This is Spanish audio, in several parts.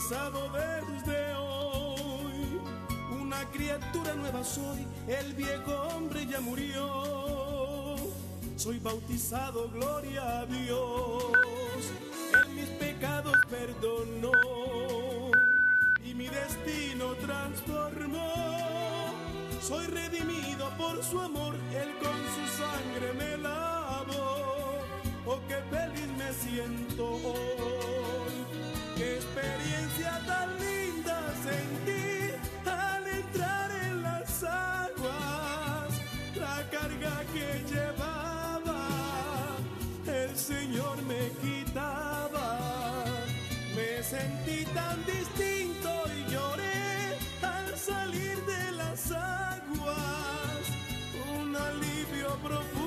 bautizado desde hoy. Una criatura nueva soy, el viejo hombre ya murió. Soy bautizado, gloria a Dios. En mis pecados perdonó y mi destino transformó. Soy redimido por su amor, él con su sangre me lavó. Oh, qué feliz me siento. Qué experiencia tan linda sentí al entrar en las aguas. La carga que llevaba, el Señor me quitaba. Me sentí tan distinto y lloré al salir de las aguas. Un alivio profundo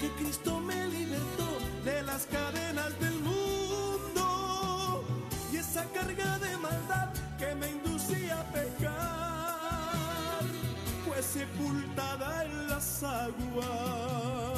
que Cristo me libertó de las cadenas del mundo. Y esa carga de maldad que me inducía a pecar fue sepultada en las aguas.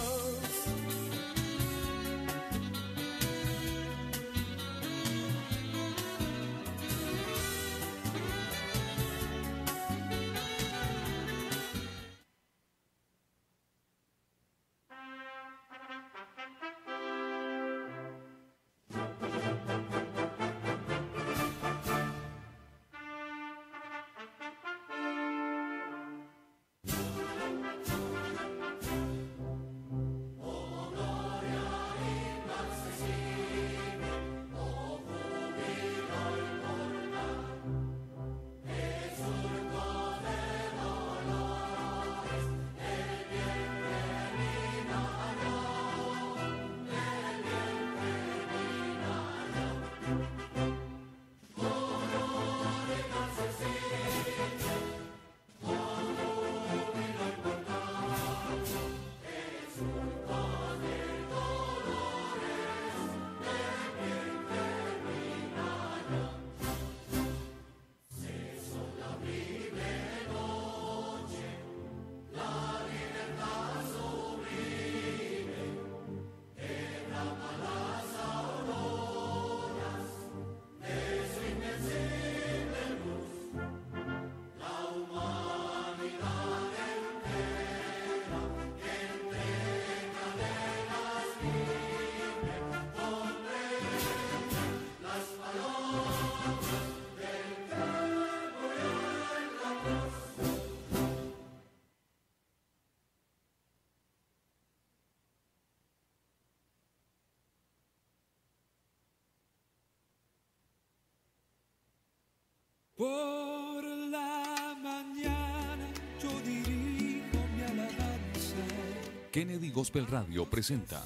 Gospel Radio presenta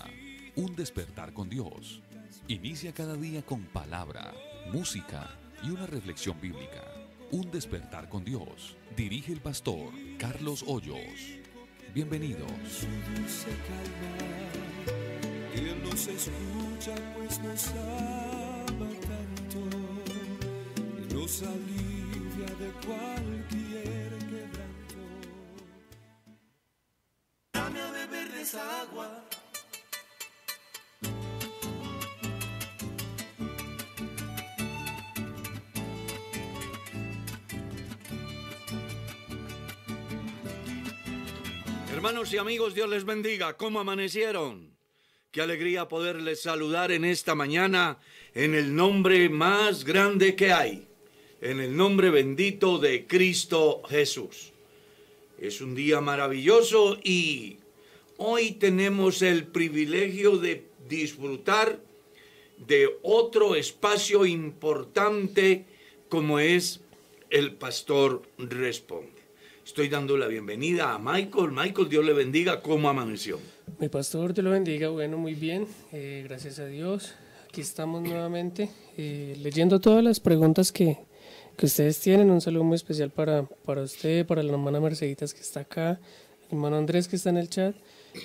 Un despertar con Dios. Inicia cada día con palabra, música y una reflexión bíblica. Un despertar con Dios. Dirige el pastor Carlos Hoyos. Bienvenidos. Nos escucha pues nos tanto. Nos alivia de cualquier agua. Hermanos y amigos, Dios les bendiga. ¿Cómo amanecieron? Qué alegría poderles saludar en esta mañana en el nombre más grande que hay, en el nombre bendito de Cristo Jesús. Es un día maravilloso y hoy tenemos el privilegio de disfrutar de otro espacio importante como es el pastor responde. Estoy dando la bienvenida a Michael. Michael, Dios le bendiga. ¿Cómo amaneció? Mi pastor te lo bendiga, bueno, muy bien, eh, gracias a Dios. Aquí estamos nuevamente eh, leyendo todas las preguntas que, que ustedes tienen. Un saludo muy especial para, para usted, para la hermana Merceditas que está acá, el hermano Andrés que está en el chat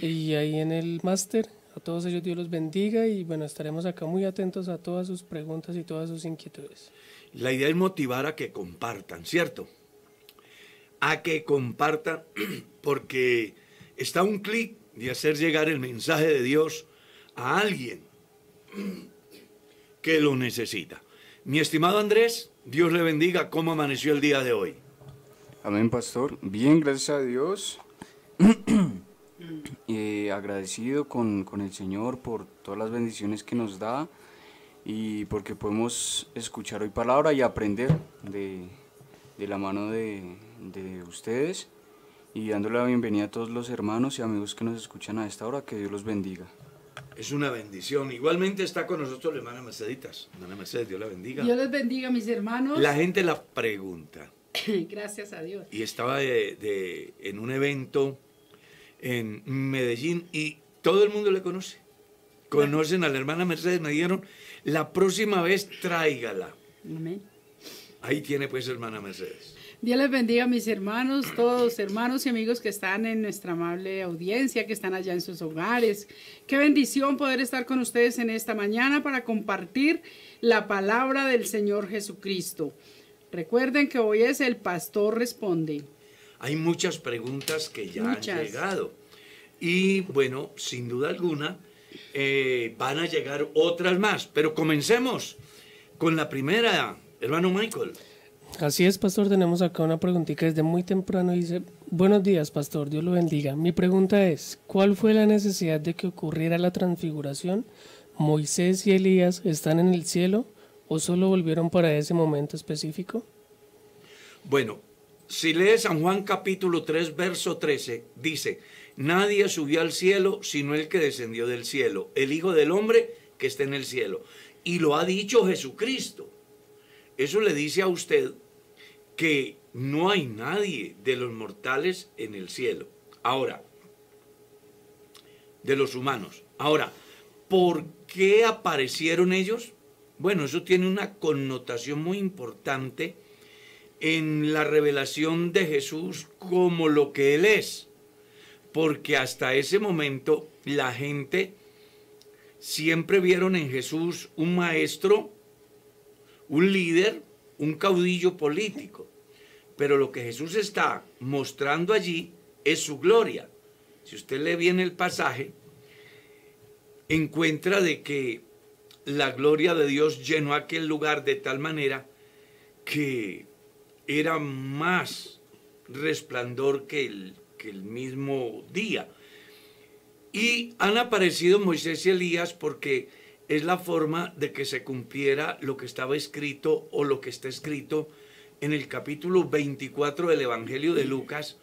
y ahí en el máster. A todos ellos Dios los bendiga y bueno, estaremos acá muy atentos a todas sus preguntas y todas sus inquietudes. La idea es motivar a que compartan, ¿cierto? A que compartan porque está un clic de hacer llegar el mensaje de Dios a alguien que lo necesita. Mi estimado Andrés, Dios le bendiga. ¿Cómo amaneció el día de hoy? Amén, pastor. Bien, gracias a Dios. Eh, agradecido con, con el Señor por todas las bendiciones que nos da y porque podemos escuchar hoy palabra y aprender de, de la mano de, de ustedes y dándole la bienvenida a todos los hermanos y amigos que nos escuchan a esta hora, que Dios los bendiga. Es una bendición. Igualmente está con nosotros la hermana Merceditas. Hermana Mercedes, Dios la bendiga. Dios les bendiga, mis hermanos. La gente la pregunta. Gracias a Dios. Y estaba de- de- en un evento en Medellín y todo el mundo le conoce. Conocen a la hermana Mercedes, me dijeron, la próxima vez tráigala. Amén. Ahí tiene pues hermana Mercedes. Dios les bendiga, mis hermanos, todos hermanos y amigos que están en nuestra amable audiencia, que están allá en sus hogares. Qué bendición poder estar con ustedes en esta mañana para compartir la palabra del Señor Jesucristo. Recuerden que hoy es el pastor responde. Hay muchas preguntas que ya Muchas. han llegado. Y bueno, sin duda alguna, eh, van a llegar otras más. Pero comencemos con la primera, hermano Michael. Así es, pastor, tenemos acá una preguntita desde muy temprano. Dice, buenos días, pastor, Dios lo bendiga. Mi pregunta es, ¿cuál fue la necesidad de que ocurriera la transfiguración? ¿Moisés y Elías están en el cielo o solo volvieron para ese momento específico? Bueno, si lees San Juan capítulo 3, verso 13, dice, nadie subió al cielo sino el que descendió del cielo, el Hijo del Hombre que está en el cielo. Y lo ha dicho Jesucristo. Eso le dice a usted que no hay nadie de los mortales en el cielo. Ahora, de los humanos. Ahora, ¿por qué aparecieron ellos? Bueno, eso tiene una connotación muy importante en la revelación de Jesús como lo que Él es. Porque hasta ese momento la gente siempre vieron en Jesús un maestro, un líder, un caudillo político. Pero lo que Jesús está mostrando allí es su gloria. Si usted lee bien el pasaje, encuentra de que la gloria de Dios llenó aquel lugar de tal manera que era más resplandor que el, que el mismo día. Y han aparecido Moisés y Elías porque es la forma de que se cumpliera lo que estaba escrito o lo que está escrito en el capítulo 24 del Evangelio de Lucas,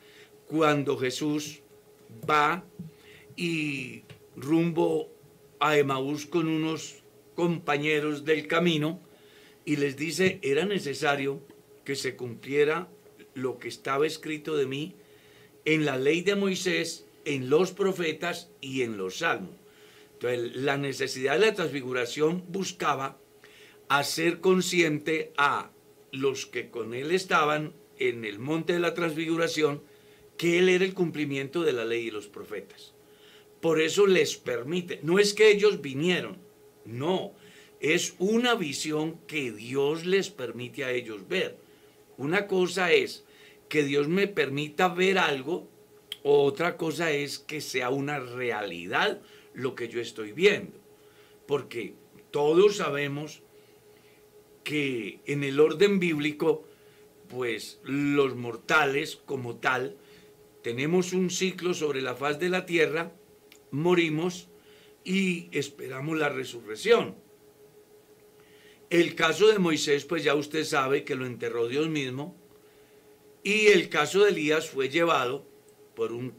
cuando Jesús va y rumbo a Emaús con unos compañeros del camino y les dice, era necesario que se cumpliera lo que estaba escrito de mí en la ley de Moisés, en los profetas y en los salmos. Entonces, la necesidad de la transfiguración buscaba hacer consciente a los que con él estaban en el monte de la transfiguración que él era el cumplimiento de la ley y los profetas. Por eso les permite, no es que ellos vinieron, no, es una visión que Dios les permite a ellos ver. Una cosa es que Dios me permita ver algo, otra cosa es que sea una realidad lo que yo estoy viendo. Porque todos sabemos que en el orden bíblico, pues los mortales como tal, tenemos un ciclo sobre la faz de la tierra, morimos y esperamos la resurrección. El caso de Moisés, pues ya usted sabe que lo enterró Dios mismo, y el caso de Elías fue llevado por un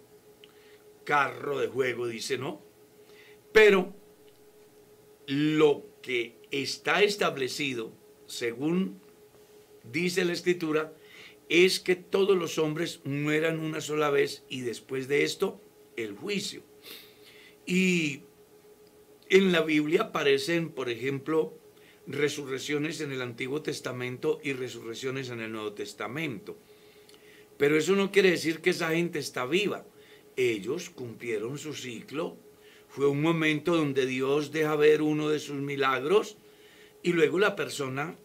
carro de juego, dice, ¿no? Pero lo que está establecido, según dice la escritura, es que todos los hombres mueran una sola vez y después de esto el juicio. Y en la Biblia aparecen, por ejemplo, resurrecciones en el Antiguo Testamento y resurrecciones en el Nuevo Testamento. Pero eso no quiere decir que esa gente está viva. Ellos cumplieron su ciclo. Fue un momento donde Dios deja ver uno de sus milagros y luego la persona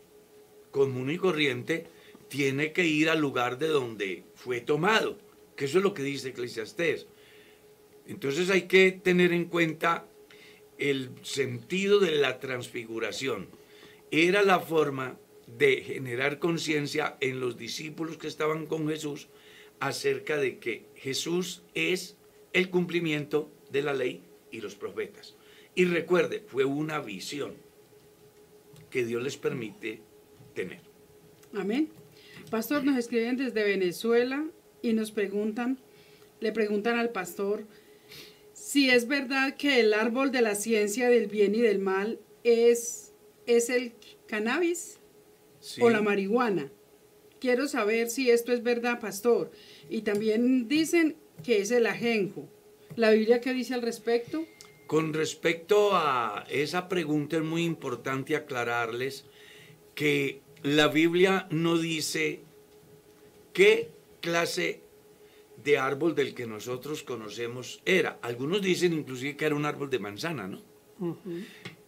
común y corriente tiene que ir al lugar de donde fue tomado, que eso es lo que dice Eclesiastés. Entonces hay que tener en cuenta el sentido de la transfiguración. Era la forma de generar conciencia en los discípulos que estaban con Jesús acerca de que Jesús es el cumplimiento de la ley y los profetas. Y recuerde, fue una visión que Dios les permite tener. Amén. Pastor, nos escriben desde Venezuela y nos preguntan, le preguntan al pastor si es verdad que el árbol de la ciencia del bien y del mal es, es el cannabis Sí. o la marihuana. Quiero saber si esto es verdad, pastor. Y también dicen que es el ajenjo. ¿La Biblia qué dice al respecto? Con respecto a esa pregunta es muy importante aclararles que la Biblia no dice qué clase de árbol del que nosotros conocemos era. Algunos dicen inclusive que era un árbol de manzana, ¿no?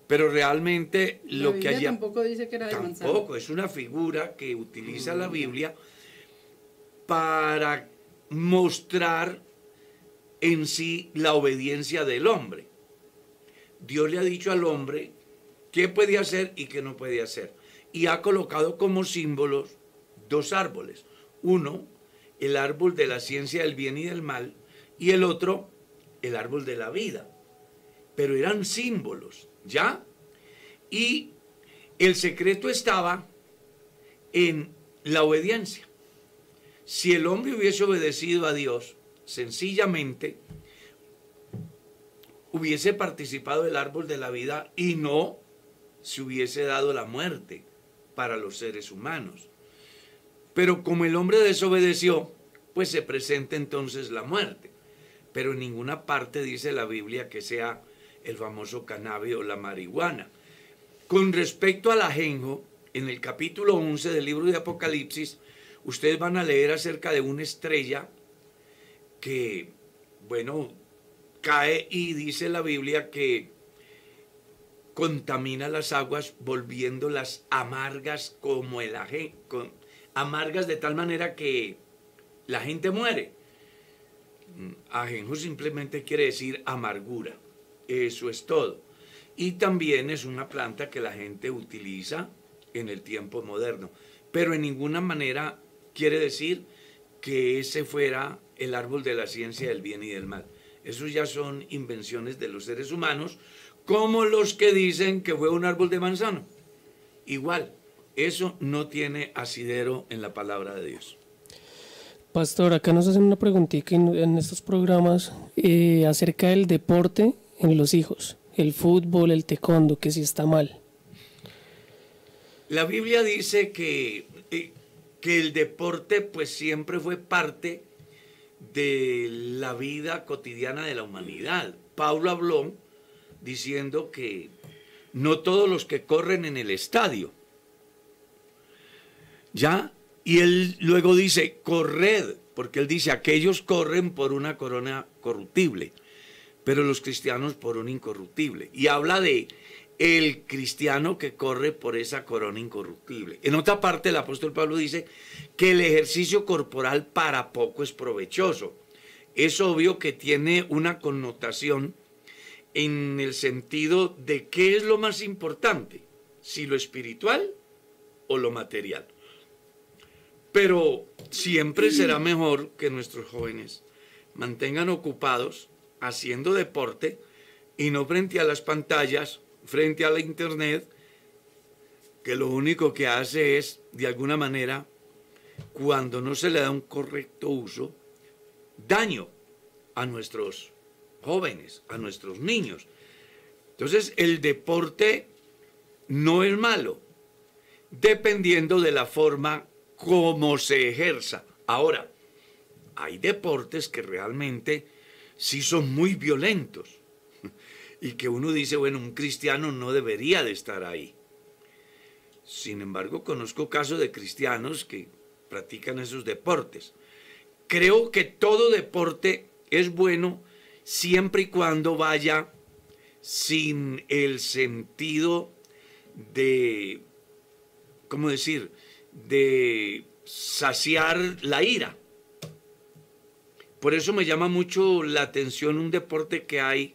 Pero realmente La lo que allá tampoco dice que era de manzana. tampoco es una figura que utiliza la Biblia para mostrar en sí la obediencia del hombre. Dios le ha dicho al hombre qué puede hacer y qué no puede hacer. Y ha colocado como símbolos dos árboles. Uno, el árbol de la ciencia del bien y del mal, y el otro, el árbol de la vida. Pero eran símbolos, ¿ya? Y el secreto estaba en la obediencia. Si el hombre hubiese obedecido a Dios, sencillamente hubiese participado del árbol de la vida y no se hubiese dado la muerte para los seres humanos. Pero como el hombre desobedeció, pues se presenta entonces la muerte. Pero en ninguna parte dice la Biblia que sea el famoso cannabis o la marihuana. Con respecto al ajenjo, en el capítulo 11 del libro de Apocalipsis, ustedes van a leer acerca de una estrella que, bueno, cae y dice la Biblia que contamina las aguas volviéndolas amargas como el ajenjo, amargas de tal manera que la gente muere. Mm, Ajenjo simplemente quiere decir amargura, eso es todo. Y también es una planta que la gente utiliza en el tiempo moderno, pero en ninguna manera quiere decir que ese fuera el árbol de la ciencia del bien y del mal. Esos ya son invenciones de los seres humanos, como los que dicen que fue un árbol de manzano. Igual, eso no tiene asidero en la palabra de Dios. Pastor, acá nos hacen una preguntita en, en estos programas eh, acerca del deporte en los hijos, el fútbol, el taekwondo, que si está mal. La Biblia dice que, eh, que el deporte pues siempre fue parte de la vida cotidiana de la humanidad. Pablo habló diciendo que no todos los que corren en el estadio, ¿ya? Y él luego dice, corred, porque él dice, aquellos corren por una corona corruptible, pero los cristianos por un incorruptible. Y habla de el cristiano que corre por esa corona incorruptible. En otra parte, el apóstol Pablo dice que el ejercicio corporal para poco es provechoso. Es obvio que tiene una connotación en el sentido de qué es lo más importante, si lo espiritual o lo material. Pero siempre será mejor que nuestros jóvenes mantengan ocupados haciendo deporte y no frente a las pantallas, frente a la internet, que lo único que hace es, de alguna manera, cuando no se le da un correcto uso, daño a nuestros jóvenes, a nuestros niños. Entonces, el deporte no es malo, dependiendo de la forma como se ejerza. Ahora, hay deportes que realmente sí son muy violentos y que uno dice, bueno, un cristiano no debería de estar ahí. Sin embargo, conozco casos de cristianos que practican esos deportes. Creo que todo deporte es bueno siempre y cuando vaya sin el sentido de, ¿cómo decir?, de saciar la ira. Por eso me llama mucho la atención un deporte que hay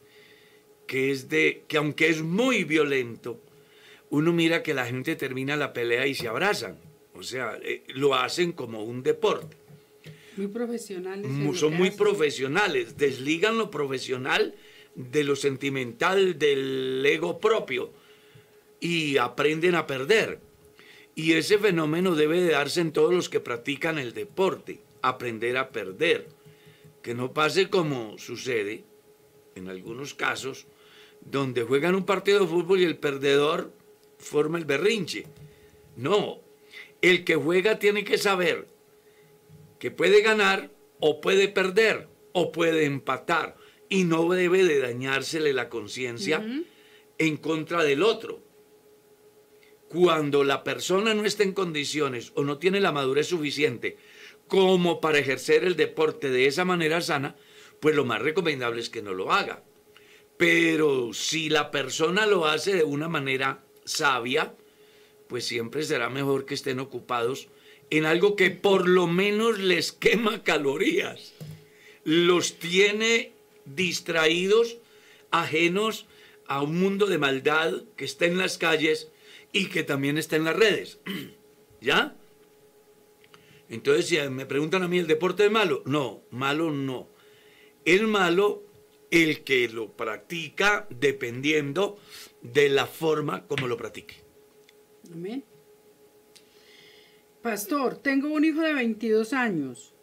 que es de que aunque es muy violento, uno mira que la gente termina la pelea y se abrazan. O sea, eh, lo hacen como un deporte. Muy profesionales. Son muy hacen. profesionales, desligan lo profesional de lo sentimental, del ego propio y aprenden a perder. Y ese fenómeno debe de darse en todos los que practican el deporte, aprender a perder. Que no pase como sucede en algunos casos, donde juegan un partido de fútbol y el perdedor forma el berrinche. No, el que juega tiene que saber que puede ganar o puede perder o puede empatar y no debe de dañársele la conciencia en contra del otro. Cuando la persona no está en condiciones o no tiene la madurez suficiente como para ejercer el deporte de esa manera sana, pues lo más recomendable es que no lo haga. Pero si la persona lo hace de una manera sabia, pues siempre será mejor que estén ocupados en algo que por lo menos les quema calorías, los tiene distraídos, ajenos a un mundo de maldad que está en las calles y que también está en las redes. ¿Ya? Entonces, si me preguntan a mí, ¿el deporte es malo? No, malo no. Es malo el que lo practica dependiendo de la forma como lo practique. Amén. Pastor, tengo un hijo de 22 años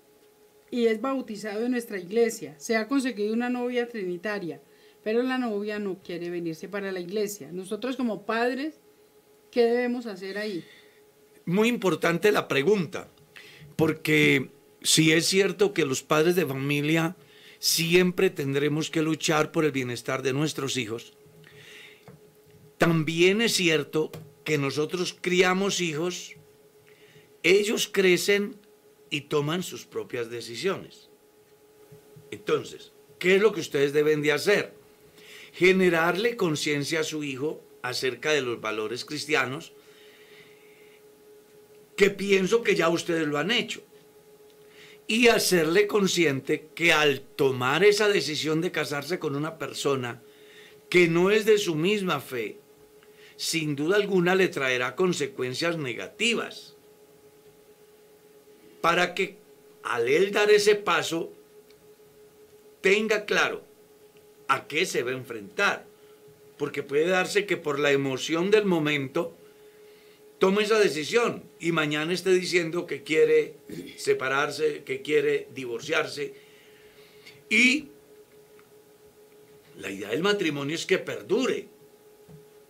y es bautizado en nuestra iglesia. Se ha conseguido una novia trinitaria, pero la novia no quiere venirse para la iglesia. Nosotros como padres, ¿qué debemos hacer ahí? Muy importante la pregunta, porque si es cierto que los padres de familia siempre tendremos que luchar por el bienestar de nuestros hijos, también es cierto que nosotros criamos hijos, ellos crecen y toman sus propias decisiones. Entonces, ¿qué es lo que ustedes deben de hacer? Generarle conciencia a su hijo acerca de los valores cristianos, que pienso que ya ustedes lo han hecho. Y hacerle consciente que al tomar esa decisión de casarse con una persona que no es de su misma fe, sin duda alguna le traerá consecuencias negativas. Para que al él dar ese paso, tenga claro a qué se va a enfrentar. Porque puede darse que por la emoción del momento tome esa decisión y mañana esté diciendo que quiere separarse, que quiere divorciarse. Y la idea del matrimonio es que perdure.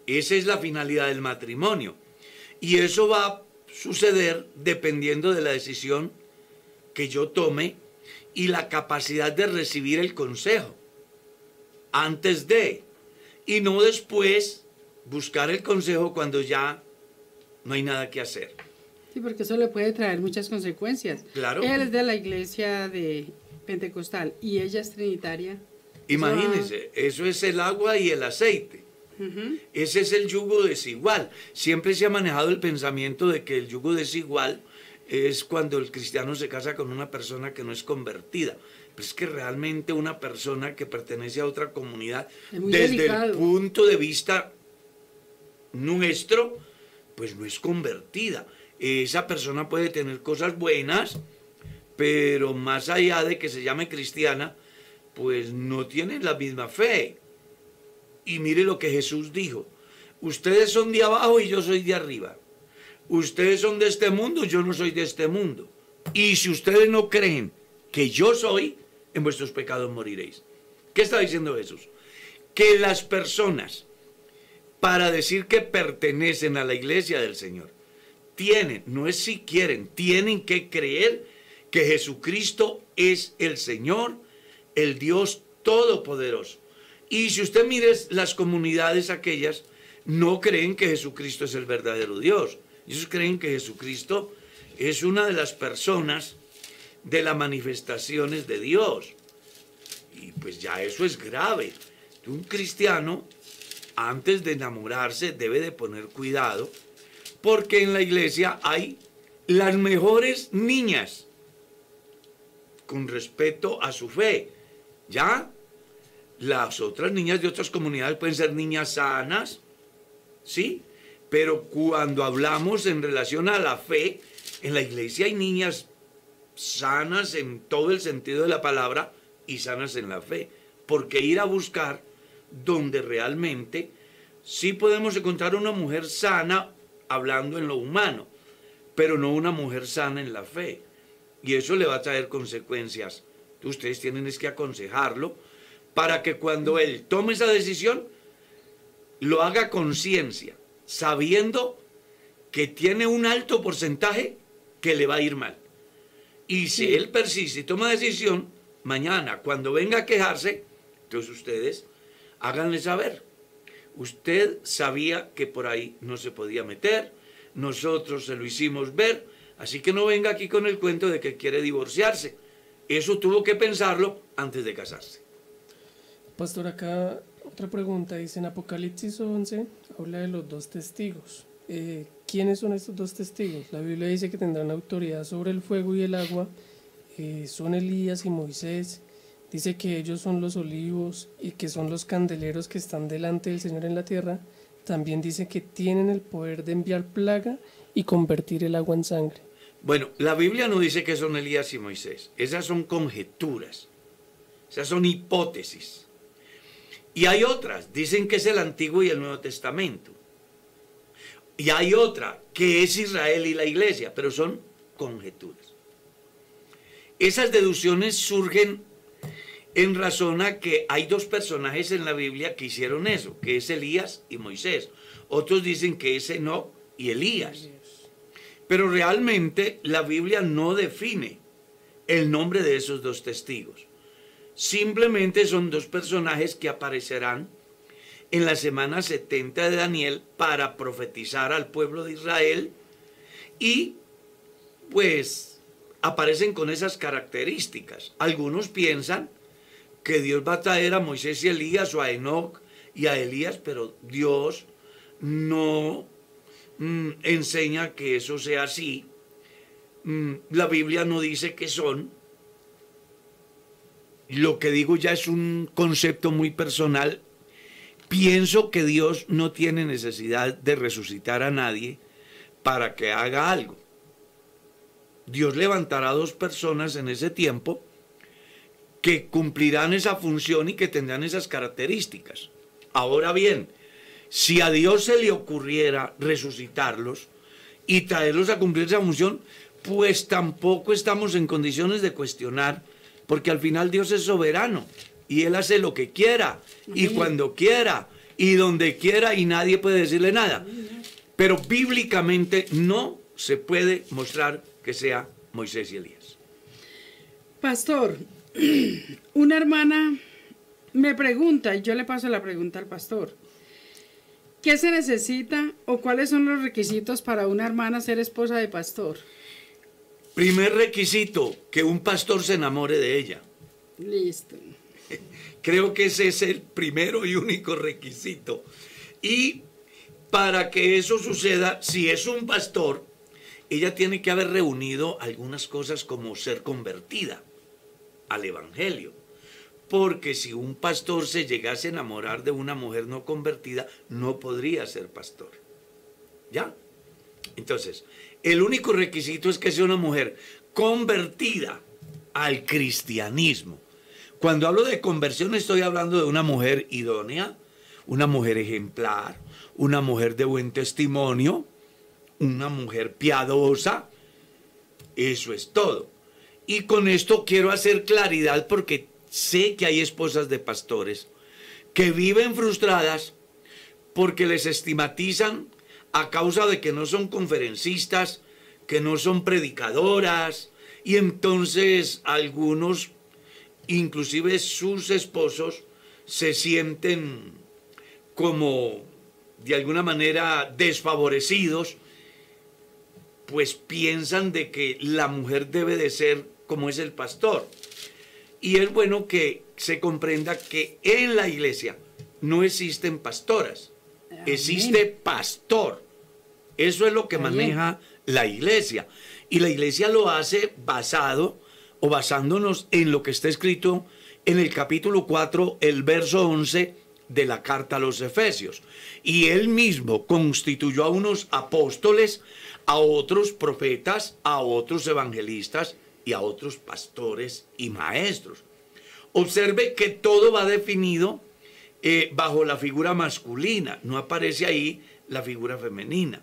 Esa es la finalidad del matrimonio. Y eso va a suceder dependiendo de la decisión que yo tome y la capacidad de recibir el consejo antes de y no después buscar el consejo cuando ya no hay nada que hacer. Sí, porque eso le puede traer muchas consecuencias. Claro. Él es de la iglesia de Pentecostal y ella es trinitaria. Imagínense, eso es el agua y el aceite. Ese es el yugo desigual. Siempre se ha manejado el pensamiento de que el yugo desigual es cuando el cristiano se casa con una persona que no es convertida. Pero es que realmente una persona que pertenece a otra comunidad, desde delicado. el punto de vista nuestro, pues no es convertida. Esa persona puede tener cosas buenas, pero más allá de que se llame cristiana, pues no tiene la misma fe. Y mire lo que Jesús dijo. Ustedes son de abajo y yo soy de arriba. Ustedes son de este mundo, yo no soy de este mundo. Y si ustedes no creen que yo soy, en vuestros pecados moriréis. ¿Qué está diciendo Jesús? Que las personas, para decir que pertenecen a la iglesia del Señor, tienen, no es si quieren, tienen que creer que Jesucristo es el Señor, el Dios Todopoderoso. Y si usted mire las comunidades aquellas, no creen que Jesucristo es el verdadero Dios. Ellos creen que Jesucristo es una de las personas de las manifestaciones de Dios. Y pues ya eso es grave. Un cristiano, antes de enamorarse, debe de poner cuidado, porque en la iglesia hay las mejores niñas con respecto a su fe. ¿Ya? Las otras niñas de otras comunidades pueden ser niñas sanas, ¿sí? Pero cuando hablamos en relación a la fe, en la iglesia hay niñas sanas en todo el sentido de la palabra y sanas en la fe. Porque ir a buscar donde realmente sí podemos encontrar una mujer sana hablando en lo humano, pero no una mujer sana en la fe. Y eso le va a traer consecuencias. Ustedes tienen es que aconsejarlo para que cuando él tome esa decisión, lo haga conciencia, sabiendo que tiene un alto porcentaje que le va a ir mal. Y si él persiste y toma decisión, mañana, cuando venga a quejarse, entonces ustedes háganle saber. Usted sabía que por ahí no se podía meter, nosotros se lo hicimos ver, así que no venga aquí con el cuento de que quiere divorciarse. Eso tuvo que pensarlo antes de casarse. Pastor, acá otra pregunta. Dice en Apocalipsis 11, habla de los dos testigos. Eh, ¿Quiénes son estos dos testigos? La Biblia dice que tendrán autoridad sobre el fuego y el agua. Eh, son Elías y Moisés. Dice que ellos son los olivos y que son los candeleros que están delante del Señor en la tierra. También dice que tienen el poder de enviar plaga y convertir el agua en sangre. Bueno, la Biblia no dice que son Elías y Moisés. Esas son conjeturas. Esas son hipótesis. Y hay otras. Dicen que es el Antiguo y el Nuevo Testamento. Y hay otra, que es Israel y la iglesia, pero son conjeturas. Esas deducciones surgen en razón a que hay dos personajes en la Biblia que hicieron eso, que es Elías y Moisés. Otros dicen que es Enoch y Elías. Pero realmente la Biblia no define el nombre de esos dos testigos. Simplemente son dos personajes que aparecerán en la semana 70 de Daniel para profetizar al pueblo de Israel y pues aparecen con esas características. Algunos piensan que Dios va a traer a Moisés y Elías o a Enoch y a Elías, pero Dios no mm, enseña que eso sea así. Mm, la Biblia no dice que son. Lo que digo ya es un concepto muy personal. Pienso que Dios no tiene necesidad de resucitar a nadie para que haga algo. Dios levantará a dos personas en ese tiempo que cumplirán esa función y que tendrán esas características. Ahora bien, si a Dios se le ocurriera resucitarlos y traerlos a cumplir esa función, pues tampoco estamos en condiciones de cuestionar, porque al final Dios es soberano y Él hace lo que quiera y cuando quiera y donde quiera y nadie puede decirle nada. Pero bíblicamente no se puede mostrar que sea Moisés y Elías. Pastor, una hermana me pregunta, y yo le paso la pregunta al pastor, ¿qué se necesita o cuáles son los requisitos para una hermana ser esposa de pastor? Primer requisito, que un pastor se enamore de ella. Listo. Creo que ese es el primero y único requisito. Y para que eso suceda, si es un pastor, ella tiene que haber reunido algunas cosas como ser convertida al Evangelio. Porque si un pastor se llegase a enamorar de una mujer no convertida, no podría ser pastor. ¿Ya? Entonces, el único requisito es que sea una mujer convertida al cristianismo. Cuando hablo de conversión estoy hablando de una mujer idónea, una mujer ejemplar, una mujer de buen testimonio, una mujer piadosa. Eso es todo. Y con esto quiero hacer claridad porque sé que hay esposas de pastores que viven frustradas porque les estigmatizan a causa de que no son conferencistas, que no son predicadoras, y entonces algunos, inclusive sus esposos, se sienten como de alguna manera desfavorecidos, pues piensan de que la mujer debe de ser como es el pastor. Y es bueno que se comprenda que en la iglesia no existen pastoras, existe pastor. Eso es lo que maneja la iglesia. Y la iglesia lo hace basado o basándonos en lo que está escrito en el capítulo 4, el verso 11 de la carta a los Efesios. Y él mismo constituyó a unos apóstoles, a otros profetas, a otros evangelistas y a otros pastores y maestros. Observe que todo va definido eh, bajo la figura masculina, no aparece ahí la figura femenina.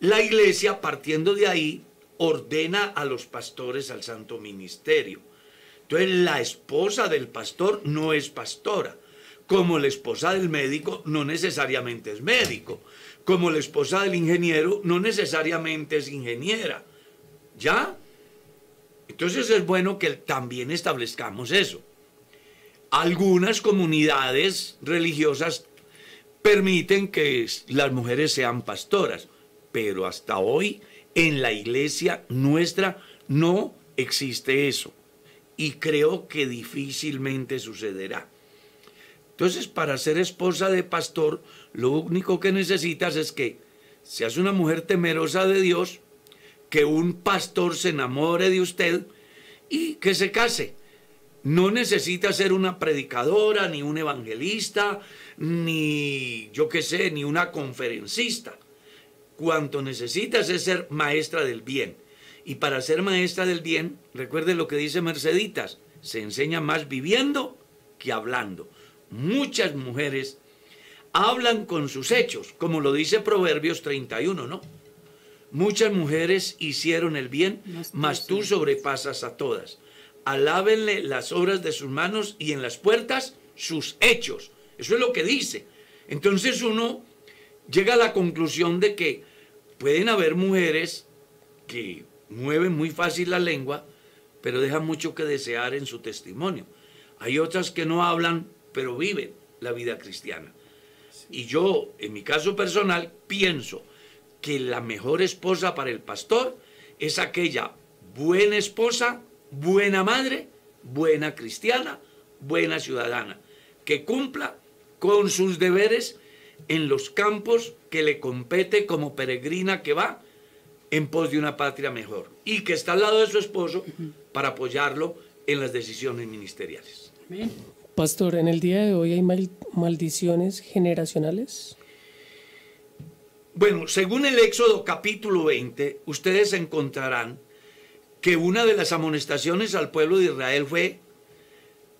La iglesia, partiendo de ahí, ordena a los pastores al santo ministerio. Entonces la esposa del pastor no es pastora, como la esposa del médico no necesariamente es médico, como la esposa del ingeniero no necesariamente es ingeniera. ¿Ya? Entonces es bueno que también establezcamos eso. Algunas comunidades religiosas permiten que las mujeres sean pastoras, pero hasta hoy en la iglesia nuestra no existe eso. Y creo que difícilmente sucederá. Entonces, para ser esposa de pastor, lo único que necesitas es que seas una mujer temerosa de Dios, que un pastor se enamore de usted y que se case. No necesita ser una predicadora, ni un evangelista, ni yo qué sé, ni una conferencista. Cuanto necesitas es ser maestra del bien. Y para ser maestra del bien, recuerde lo que dice Merceditas, se enseña más viviendo que hablando. Muchas mujeres hablan con sus hechos, como lo dice Proverbios 31, ¿no? Muchas mujeres hicieron el bien, mas tú sobrepasas a todas. Alábenle las obras de sus manos y en las puertas sus hechos. Eso es lo que dice. Entonces uno llega a la conclusión de que pueden haber mujeres que mueven muy fácil la lengua, pero dejan mucho que desear en su testimonio. Hay otras que no hablan, pero viven la vida cristiana. Y yo, en mi caso personal, pienso que la mejor esposa para el pastor es aquella buena esposa, buena madre, buena cristiana, buena ciudadana, que cumpla con sus deberes en los campos que le compete como peregrina que va en pos de una patria mejor y que está al lado de su esposo para apoyarlo en las decisiones ministeriales. Pastor, ¿en el día de hoy hay maldiciones generacionales? Bueno, según el Éxodo capítulo 20, ustedes encontrarán que una de las amonestaciones al pueblo de Israel fue,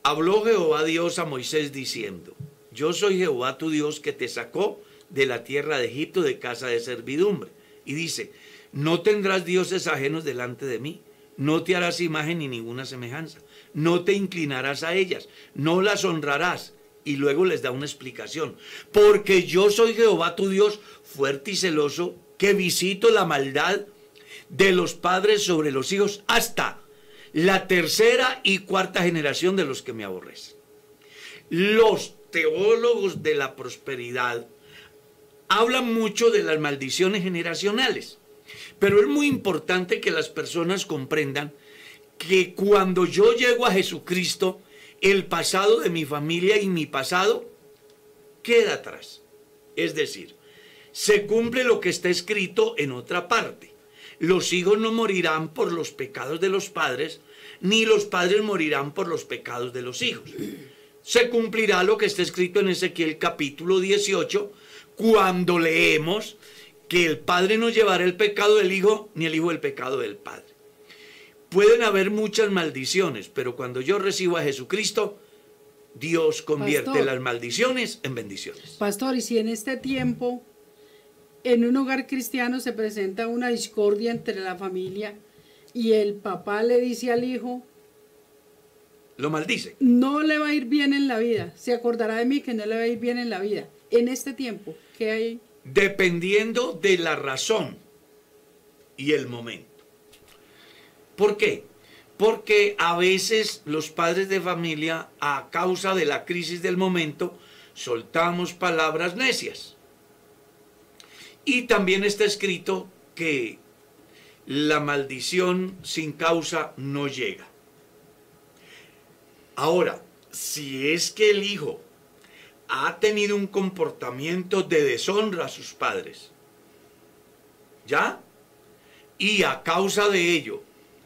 habló Jehová Dios a Moisés diciendo, yo soy Jehová tu Dios que te sacó de la tierra de Egipto de casa de servidumbre. Y dice, no tendrás dioses ajenos delante de mí, no te harás imagen ni ninguna semejanza, no te inclinarás a ellas, no las honrarás. Y luego les da una explicación, porque yo soy Jehová tu Dios fuerte y celoso, que visito la maldad de los padres sobre los hijos hasta la tercera y cuarta generación de los que me aborrecen. Los teólogos de la prosperidad hablan mucho de las maldiciones generacionales, pero es muy importante que las personas comprendan que cuando yo llego a Jesucristo, el pasado de mi familia y mi pasado queda atrás. Es decir, se cumple lo que está escrito en otra parte. Los hijos no morirán por los pecados de los padres, ni los padres morirán por los pecados de los hijos se cumplirá lo que está escrito en Ezequiel capítulo 18, cuando leemos que el Padre no llevará el pecado del Hijo, ni el Hijo el pecado del Padre. Pueden haber muchas maldiciones, pero cuando yo recibo a Jesucristo, Dios convierte las maldiciones en bendiciones. Pastor, y si en este tiempo en un hogar cristiano se presenta una discordia entre la familia y el papá le dice al hijo, lo maldice. No le va a ir bien en la vida. Se acordará de mí que no le va a ir bien en la vida. En este tiempo, ¿qué hay? Dependiendo de la razón y el momento. ¿Por qué? Porque a veces los padres de familia, a causa de la crisis del momento, soltamos palabras necias. Y también está escrito que la maldición sin causa no llega. Ahora, si es que el hijo ha tenido un comportamiento de deshonra a sus padres, ¿ya? Y a causa de ello,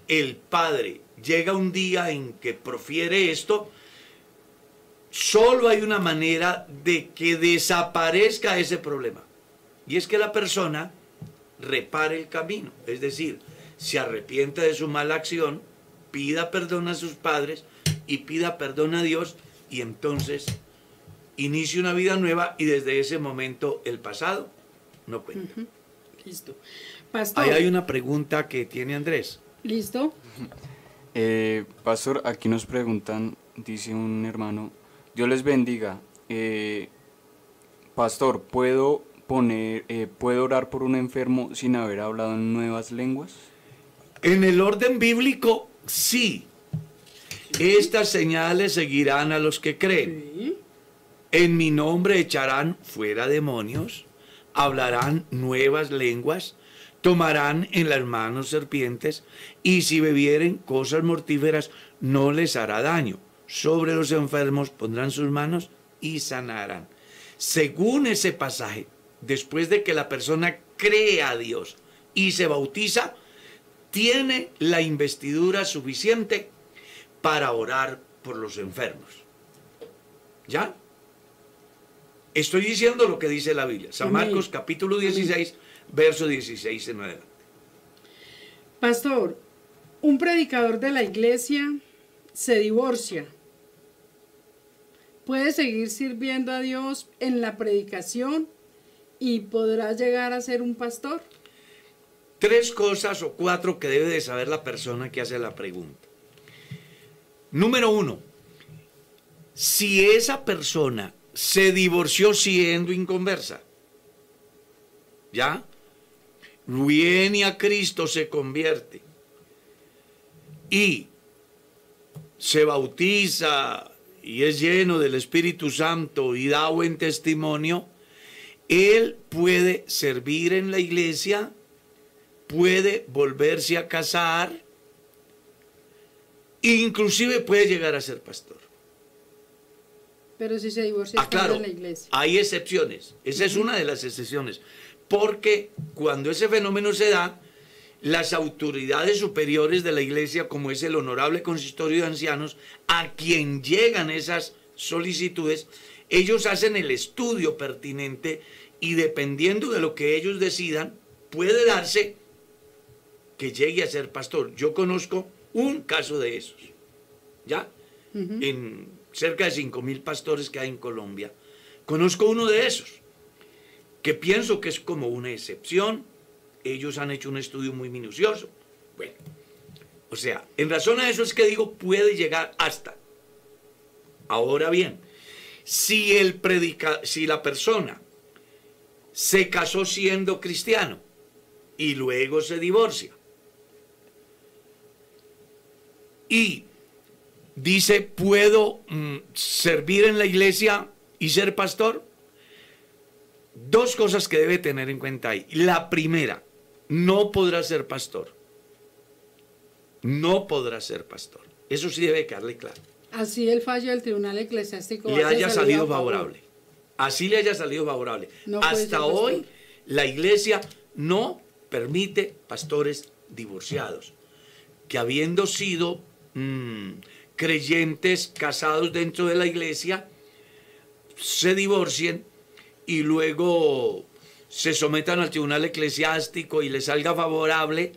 el padre llega un día en que profiere esto, solo hay una manera de que desaparezca ese problema. Y es que la persona repare el camino, es decir, se arrepiente de su mala acción, pida perdón a sus padres y pida perdón a Dios y entonces inicie una vida nueva y desde ese momento el pasado no cuenta. Listo. Pastor. Ahí hay una pregunta que tiene Andrés. ¿Listo? Eh, pastor, aquí nos preguntan, dice un hermano, Dios les bendiga. Eh, pastor, ¿puedo poner, eh, ¿puedo orar por un enfermo sin haber hablado en nuevas lenguas? En el orden bíblico, sí. Estas señales seguirán a los que creen. Sí. En mi nombre echarán fuera demonios, hablarán nuevas lenguas, tomarán en las manos serpientes, y si bebieren cosas mortíferas no les hará daño. Sobre los enfermos pondrán sus manos y sanarán. Según ese pasaje, después de que la persona cree a Dios y se bautiza, tiene la investidura suficiente para orar por los enfermos. ¿Ya? Estoy diciendo lo que dice la Biblia. San Amén. Marcos capítulo 16, verso 16 en adelante. Pastor, un predicador de la iglesia se divorcia. ¿Puede seguir sirviendo a Dios en la predicación y podrá llegar a ser un pastor? Tres cosas o cuatro que debe de saber la persona que hace la pregunta. Número uno, si esa persona se divorció siendo inconversa, ¿ya? Viene a Cristo, se convierte y se bautiza y es lleno del Espíritu Santo y da buen testimonio, él puede servir en la iglesia, puede volverse a casar, inclusive puede llegar a ser pastor. Pero si se divorcia Ah, claro, en la iglesia. hay excepciones. Esa es una de las excepciones. Porque cuando ese fenómeno se da, las autoridades superiores de la iglesia, como es el honorable consistorio de ancianos, a quien llegan esas solicitudes, ellos hacen el estudio pertinente y dependiendo de lo que ellos decidan, puede darse que llegue a ser pastor. Yo conozco un caso de esos, ¿ya? En cerca de 5 mil pastores que hay en Colombia. Conozco uno de esos, que pienso que es como una excepción. Ellos han hecho un estudio muy minucioso. Bueno, o sea, en razón a eso es que digo, puede llegar hasta. Ahora bien, si, el predica, si la persona se casó siendo cristiano y luego se divorcia y dice, ¿puedo mm, servir en la iglesia y ser pastor? Dos cosas que debe tener en cuenta ahí. La primera, no podrá ser pastor. No podrá ser pastor. Eso sí debe quedarle claro. Así el fallo del tribunal eclesiástico Le haya salido favorable. Así le haya salido favorable. No Hasta hoy la iglesia no permite pastores divorciados, que habiendo sido mm, creyentes casados dentro de la iglesia, se divorcien y luego se sometan al tribunal eclesiástico y les salga favorable,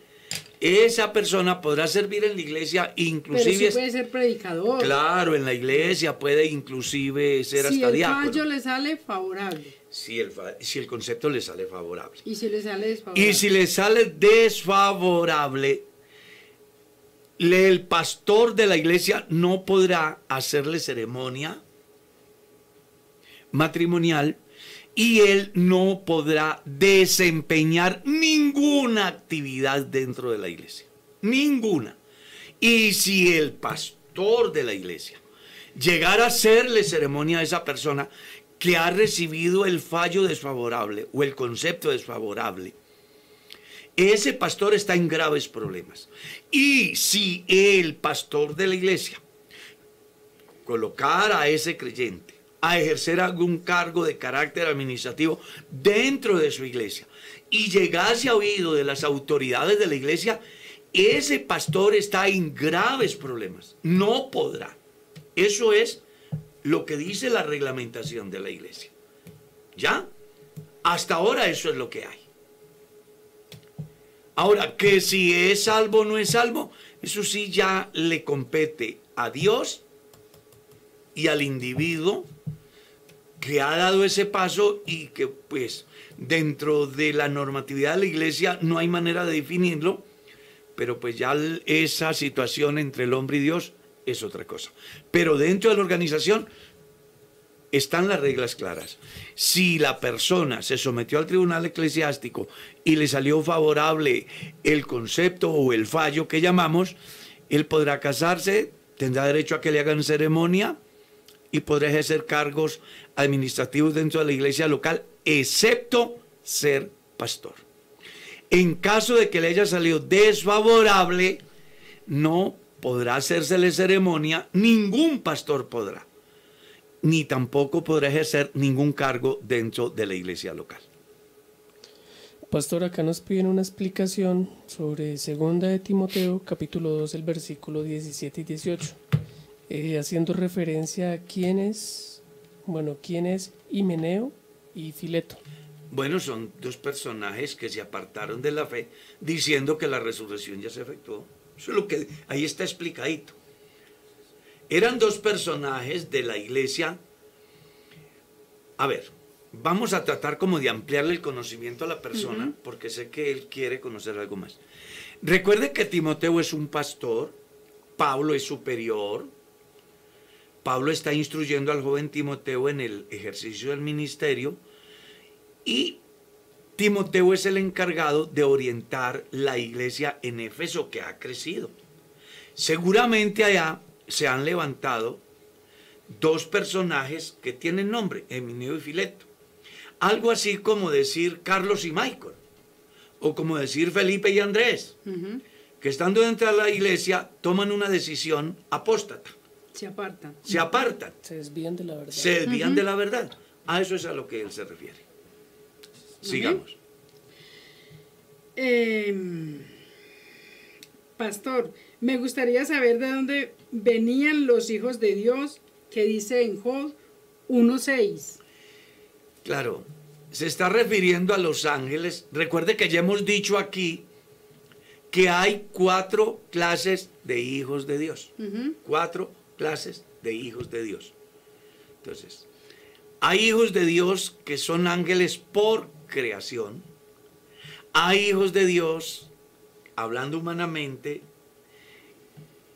esa persona podrá servir en la iglesia, Pero inclusive... sí puede ser predicador. Claro, en la iglesia puede inclusive ser si hasta el diácono. fallo le sale favorable Si, el, si el concepto le sale favorable. y si le sale desfavorable. Y si le sale desfavorable, le- el pastor de la iglesia no podrá hacerle ceremonia matrimonial y él no podrá desempeñar ninguna actividad dentro de la iglesia. Ninguna. Y si el pastor de la iglesia llegara a hacerle ceremonia a esa persona que ha recibido el fallo desfavorable o el concepto desfavorable, ese pastor está en graves problemas. Y si el pastor de la iglesia colocara a ese creyente a ejercer algún cargo de carácter administrativo dentro de su iglesia y llegase a oído de las autoridades de la iglesia, ese pastor está en graves problemas. No podrá. Eso es lo que dice la reglamentación de la iglesia. ¿Ya? Hasta ahora eso es lo que hay. Ahora, que si es salvo o no es salvo, eso sí ya le compete a Dios y al individuo que ha dado ese paso y que pues dentro de la normatividad de la iglesia no hay manera de definirlo, pero pues ya esa situación entre el hombre y Dios es otra cosa. Pero dentro de la organización están las reglas claras. Si la persona se sometió al tribunal eclesiástico y le salió favorable el concepto o el fallo que llamamos, él podrá casarse, tendrá derecho a que le hagan ceremonia y podrá ejercer cargos administrativos dentro de la iglesia local, excepto ser pastor. En caso de que le haya salido desfavorable, no podrá hacérsele ceremonia, ningún pastor podrá, ni tampoco podrá ejercer ningún cargo dentro de la iglesia local. Pastor, acá nos piden una explicación sobre segunda de Timoteo, capítulo 2, el versículo 17 y 18, eh, haciendo referencia a quién es, bueno, quién es Himeneo y Fileto. Bueno, son dos personajes que se apartaron de la fe diciendo que la resurrección ya se efectuó. Eso es lo que ahí está explicadito. Eran dos personajes de la iglesia. A ver, vamos a tratar como de ampliarle el conocimiento a la persona, porque sé que él quiere conocer algo más. Recuerde que Timoteo es un pastor, Pablo es superior, Pablo está instruyendo al joven Timoteo en el ejercicio del ministerio y Timoteo es el encargado de orientar la iglesia en Éfeso que ha crecido. Seguramente allá se han levantado dos personajes que tienen nombre, Emineo y Fileto. Algo así como decir Carlos y Michael, o como decir Felipe y Andrés, que estando dentro de la iglesia toman una decisión apóstata. Se apartan. Se apartan. Se desvían de la verdad. Se desvían de la verdad. A eso es a lo que él se refiere. Sigamos. Em, pastor, me gustaría saber de dónde venían los hijos de Dios que dice en Job 1.6. Claro, se está refiriendo a los ángeles. Recuerde que ya hemos dicho aquí que hay cuatro clases de hijos de Dios. Cuatro clases de hijos de Dios. Entonces, hay hijos de Dios que son ángeles por creación. Hay hijos de Dios, hablando humanamente,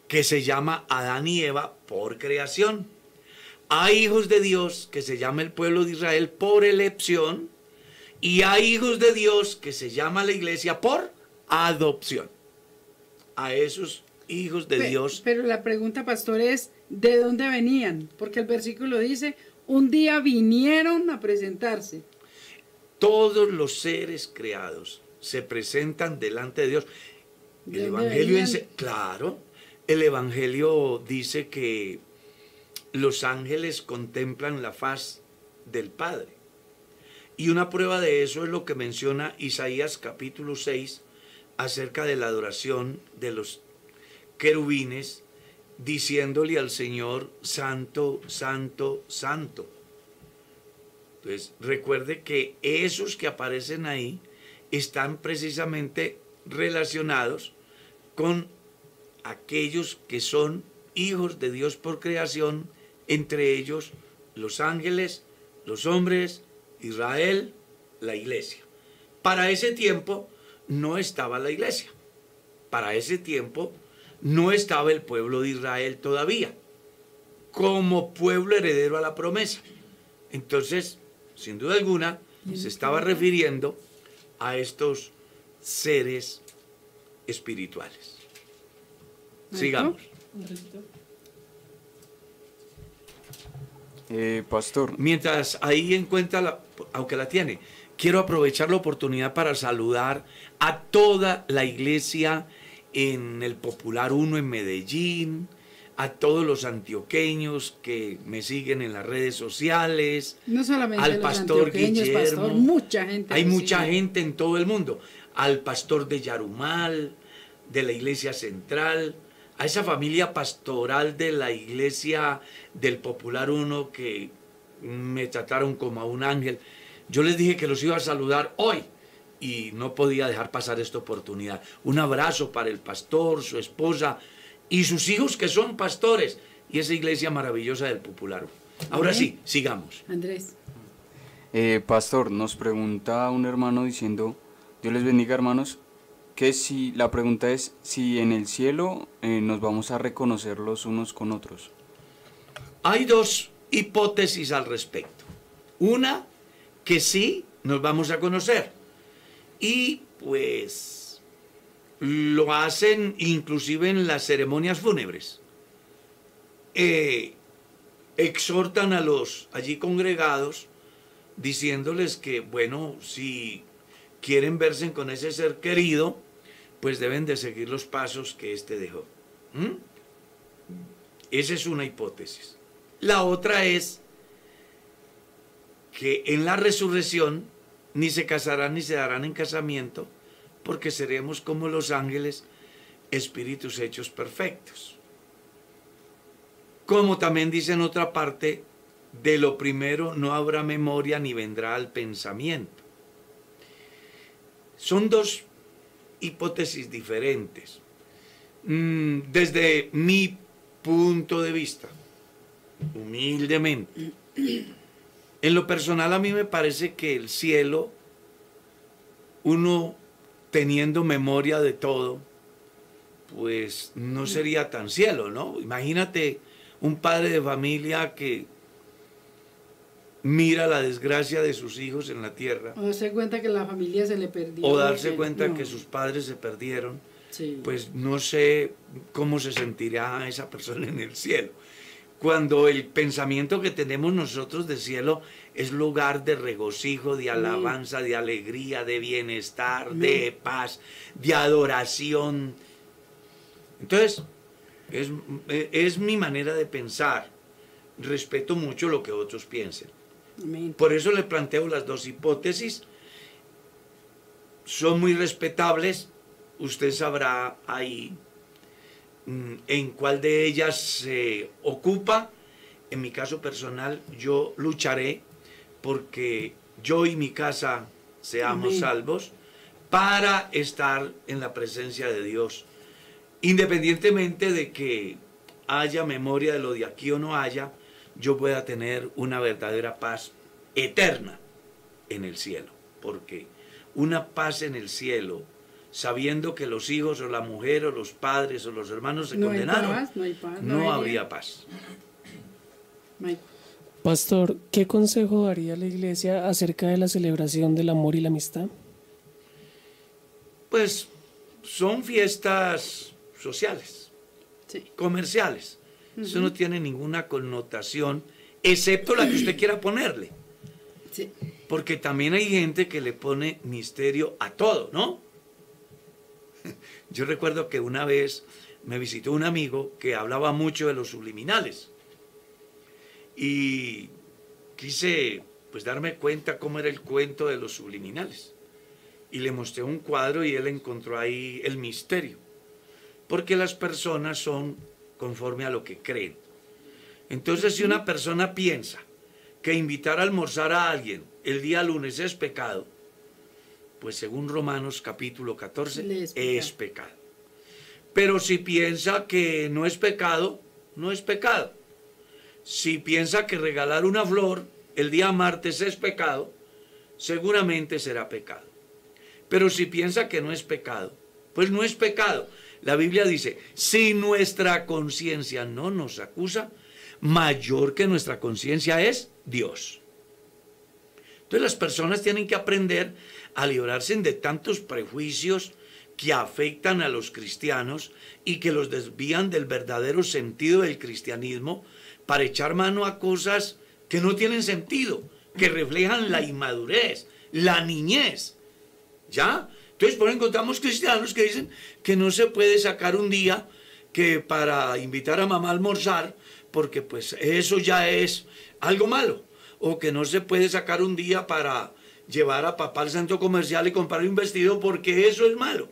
que se llama Adán y Eva por creación. Hay hijos de Dios que se llama el pueblo de Israel por elección. Y hay hijos de Dios que se llama la iglesia por adopción. A esos hijos de Dios. Pero la pregunta, pastor, es ¿de dónde venían? Porque el versículo dice, un día vinieron a presentarse. Todos los seres creados se presentan delante de Dios. ¿De El Evangelio, ense- claro, el Evangelio dice que los ángeles contemplan la faz del Padre. Y una prueba de eso es lo que menciona Isaías capítulo 6 acerca de la adoración de los querubines, diciéndole al Señor, Santo, Santo, Santo. Entonces, recuerde que esos que aparecen ahí están precisamente relacionados con aquellos que son hijos de Dios por creación, entre ellos los ángeles, los hombres, Israel, la iglesia. Para ese tiempo no estaba la iglesia. Para ese tiempo no estaba el pueblo de Israel todavía, como pueblo heredero a la promesa. Entonces, sin duda alguna, se estaba refiriendo a estos seres espirituales. Sigamos. Eh, pastor, Mientras ahí encuentra, la, aunque la tiene, quiero aprovechar la oportunidad para saludar a toda la iglesia en el Popular 1 en Medellín, a todos los antioqueños que me siguen en las redes sociales, No solamente al los pastor Guillermo. pastor, mucha gente. Hay mucha sigue. gente en todo el mundo. Al pastor de Yarumal, de la iglesia central, a esa familia pastoral de la iglesia del Popular Uno que me trataron como a un ángel. Yo les dije que los iba a saludar hoy y no podía dejar pasar esta oportunidad. Un abrazo para el pastor, su esposa y sus hijos que son pastores y esa iglesia maravillosa del Popular. Ahora sí, sigamos. Andrés. Eh, pastor, nos pregunta un hermano diciendo, Dios les bendiga hermanos, que si la pregunta es si en el cielo eh, nos vamos a reconocer los unos con otros. Hay dos hipótesis al respecto. Una, que sí nos vamos a conocer. Y pues lo hacen inclusive en las ceremonias fúnebres. Eh, exhortan a los allí congregados diciéndoles que, bueno, si quieren verse con ese ser querido, pues deben de seguir los pasos que éste dejó. ¿Mm? Esa es una hipótesis. La otra es que en la resurrección ni se casarán ni se darán en casamiento, porque seremos como los ángeles, espíritus hechos perfectos. Como también dice en otra parte, de lo primero no habrá memoria ni vendrá al pensamiento. Son dos hipótesis diferentes. Mm, desde mi punto de vista, humildemente, en lo personal a mí me parece que el cielo, uno teniendo memoria de todo, pues no sería tan cielo, ¿no? Imagínate un padre de familia que mira la desgracia de sus hijos en la tierra. O darse cuenta que la familia se le perdió. O darse cuenta no. que sus padres se perdieron. Sí. Pues no sé cómo se sentirá esa persona en el cielo. Cuando el pensamiento que tenemos nosotros de cielo es lugar de regocijo, de alabanza, de alegría, de bienestar, de paz, de adoración. Entonces, es, es mi manera de pensar. Respeto mucho lo que otros piensen. Por eso le planteo las dos hipótesis. Son muy respetables. Usted sabrá ahí mm, en cuál de ellas se ocupa. En mi caso personal, yo lucharé porque yo y mi casa seamos Amén. salvos para estar en la presencia de Dios. Independientemente de que haya memoria de lo de aquí o no haya, yo pueda tener una verdadera paz eterna en el cielo. Porque una paz en el cielo, sabiendo que los hijos o la mujer o los padres o los hermanos se No hay condenaron, paz, no hay paz, no no hay habría paz. Pastor, ¿qué consejo daría la iglesia acerca de la celebración del amor y la amistad? Pues son fiestas sociales, Sí. comerciales. Eso no tiene ninguna connotación, excepto la que usted quiera ponerle. Sí. Porque también hay gente que le pone misterio a todo, ¿no? Yo recuerdo que una vez me visitó un amigo que hablaba mucho de los subliminales. Y quise pues darme cuenta cómo era el cuento de los subliminales. Y le mostré un cuadro y él encontró ahí el misterio. Porque las personas son conforme a lo que creen. Entonces, si una persona piensa que invitar a almorzar a alguien el día lunes es pecado, pues según Romanos capítulo 14 Le es es pecado. pecado. Pero si piensa que no es pecado, no es pecado. Si piensa que regalar una flor el día martes es pecado, seguramente será pecado. Pero si piensa que no es pecado, pues no es pecado. La Biblia dice, si nuestra conciencia no nos acusa, mayor que nuestra conciencia es Dios. Entonces las personas tienen que aprender a librarse de tantos prejuicios que afectan a los cristianos y que los desvían del verdadero sentido del cristianismo para echar mano a cosas que no tienen sentido, que reflejan la inmadurez, la niñez. ¿Ya? Entonces, por ejemplo, encontramos cristianos que dicen que no se puede sacar un día que para invitar a mamá a almorzar, porque pues eso ya es algo malo. O que no se puede sacar un día para llevar a papá al centro comercial y comprar un vestido porque eso es malo.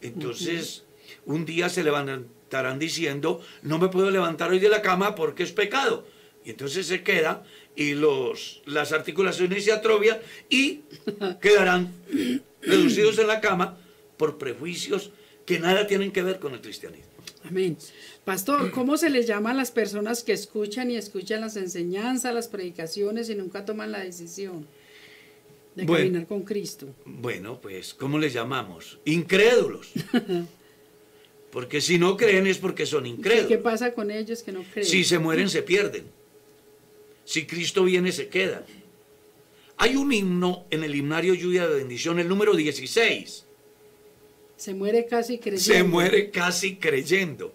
Entonces, un día se levantarán diciendo, no me puedo levantar hoy de la cama porque es pecado. Y entonces se queda y los, las articulaciones se atrofian y quedarán reducidos en la cama por prejuicios que nada tienen que ver con el cristianismo. Amén. Pastor, ¿cómo se les llama a las personas que escuchan y escuchan las enseñanzas, las predicaciones y nunca toman la decisión de Bueno. caminar con Cristo? Bueno, pues, ¿cómo les llamamos? Incrédulos. Porque si no creen es porque son ¿Qué, incrédulos. qué pasa con ellos que no creen? Si se mueren, se pierden. Si Cristo viene, se quedan. Hay un himno en el himnario Lluvia de Bendición, el número 16. Se muere casi creyendo. Se muere casi creyendo.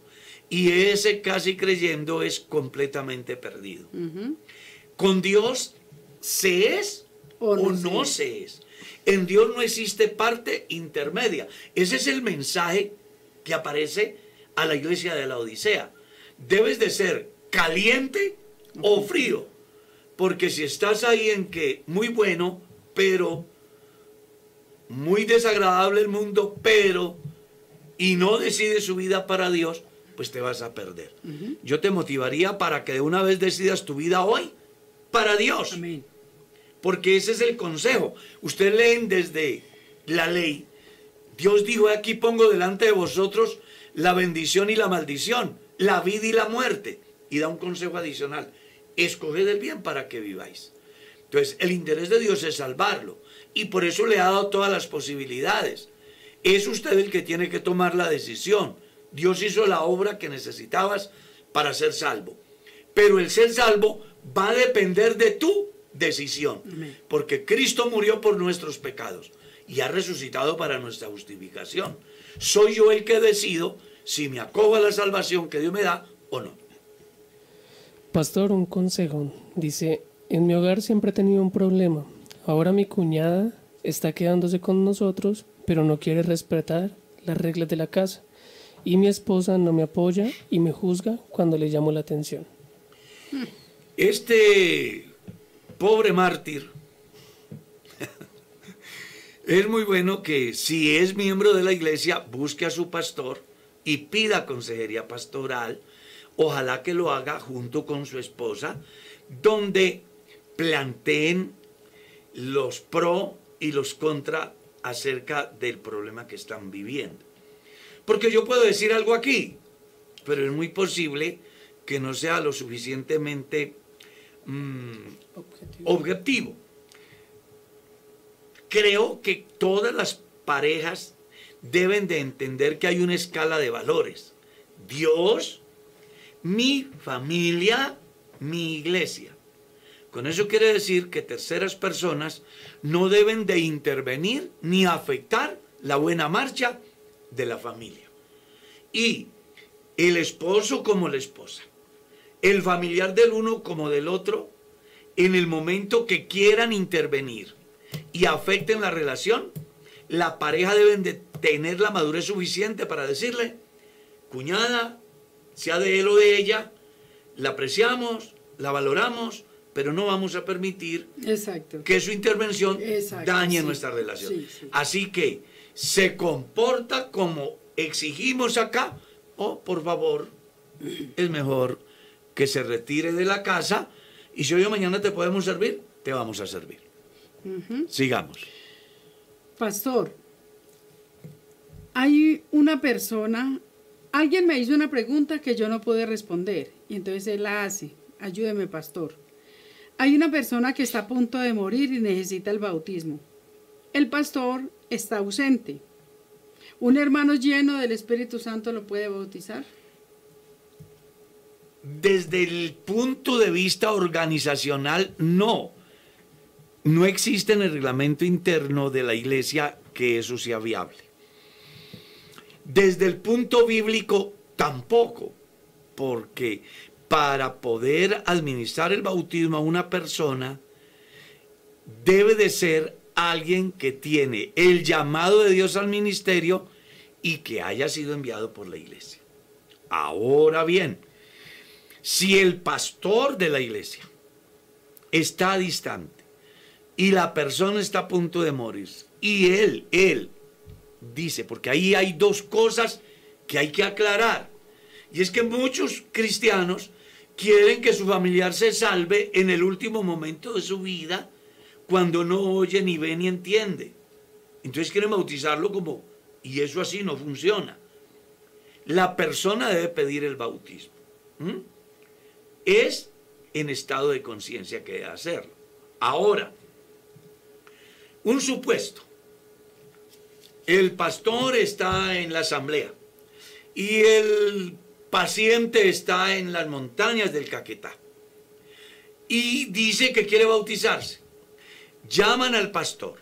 Y ese casi creyendo es completamente perdido. Con Dios se es O o no se se es. En Dios no existe parte intermedia. Ese es el mensaje que aparece a la iglesia de la Odisea. Debes de ser caliente o frío. Porque si estás ahí en que muy bueno, pero muy desagradable el mundo, pero y no decides su vida para Dios, pues te vas a perder. Yo te motivaría para que de una vez decidas tu vida hoy para Dios. Amén. Porque ese es el consejo. Usted leen desde la ley. Dios dijo, aquí pongo delante de vosotros la bendición y la maldición, la vida y la muerte. Y da un consejo adicional. Escoged el bien para que viváis. Entonces, el interés de Dios es salvarlo. Y por eso le ha dado todas las posibilidades. Es usted el que tiene que tomar la decisión. Dios hizo la obra que necesitabas para ser salvo. Pero el ser salvo va a depender de tu decisión. Porque Cristo murió por nuestros pecados y ha resucitado para nuestra justificación. Soy yo el que decido si me acojo a la salvación que Dios me da o no. Pastor, un consejo. Dice, en mi hogar siempre he tenido un problema. Ahora mi cuñada está quedándose con nosotros, pero no quiere respetar las reglas de la casa. Y mi esposa no me apoya y me juzga cuando le llamo la atención. Este pobre mártir es muy bueno que si es miembro de la iglesia busque a su pastor y pida consejería pastoral. Ojalá que lo haga junto con su esposa, donde planteen los pro y los contra acerca del problema que están viviendo. Porque yo puedo decir algo aquí, pero es muy posible que no sea lo suficientemente mm, objetivo. Creo que todas las parejas deben de entender que hay una escala de valores. Dios, mi familia, mi iglesia. Con eso quiere decir que terceras personas no deben de intervenir ni afectar la buena marcha de la familia. Y el esposo como la esposa, el familiar del uno como del otro, en el momento que quieran intervenir y afecten la relación, la pareja deben de tener la madurez suficiente para decirle, cuñada, sea de él o de ella, la apreciamos, la valoramos, pero no vamos a permitir Exacto. que su intervención Exacto, dañe sí. nuestra relación. Sí, sí. Así que se comporta como exigimos acá, o por favor, es mejor que se retire de la casa y si hoy o mañana te podemos servir, te vamos a servir. Sigamos. Pastor, hay una persona, alguien me hizo una pregunta que yo no pude responder y entonces él la hace. Ayúdeme, pastor. Hay una persona que está a punto de morir y necesita el bautismo. El pastor está ausente. ¿Un hermano lleno del Espíritu Santo lo puede bautizar? Desde el punto de vista organizacional, no. No existe en el reglamento interno de la iglesia que eso sea viable. Desde el punto bíblico, tampoco, porque para poder administrar el bautismo a una persona, debe de ser alguien que tiene el llamado de Dios al ministerio y que haya sido enviado por la iglesia. Ahora bien, si el pastor de la iglesia está distante y la persona está a punto de morir y él, él dice, porque ahí hay dos cosas que hay que aclarar. Y es que muchos cristianos quieren que su familiar se salve en el último momento de su vida, cuando no oye, ni ve, ni entiende. Entonces quieren bautizarlo como, y eso así no funciona. La persona debe pedir el bautismo. Es en estado de conciencia que debe hacerlo. Ahora, un supuesto. El pastor está en la asamblea y el paciente está en las montañas del Caquetá y dice que quiere bautizarse. Llaman al pastor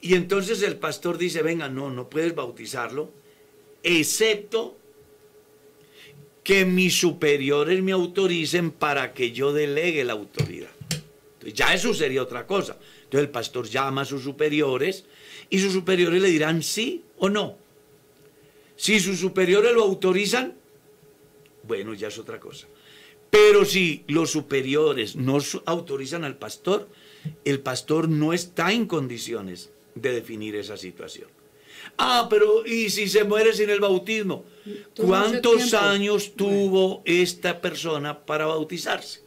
y entonces el pastor dice, venga, no, no puedes bautizarlo, excepto que mis superiores me autoricen para que yo delegue la autoridad. Ya eso sería otra cosa. Entonces el pastor llama a sus superiores y sus superiores le dirán sí o no. Si sus superiores lo autorizan, bueno, ya es otra cosa. Pero si los superiores no autorizan al pastor, el pastor no está en condiciones de definir esa situación. Ah, pero ¿y si se muere sin el bautismo? ¿Cuántos años tuvo esta persona para bautizarse?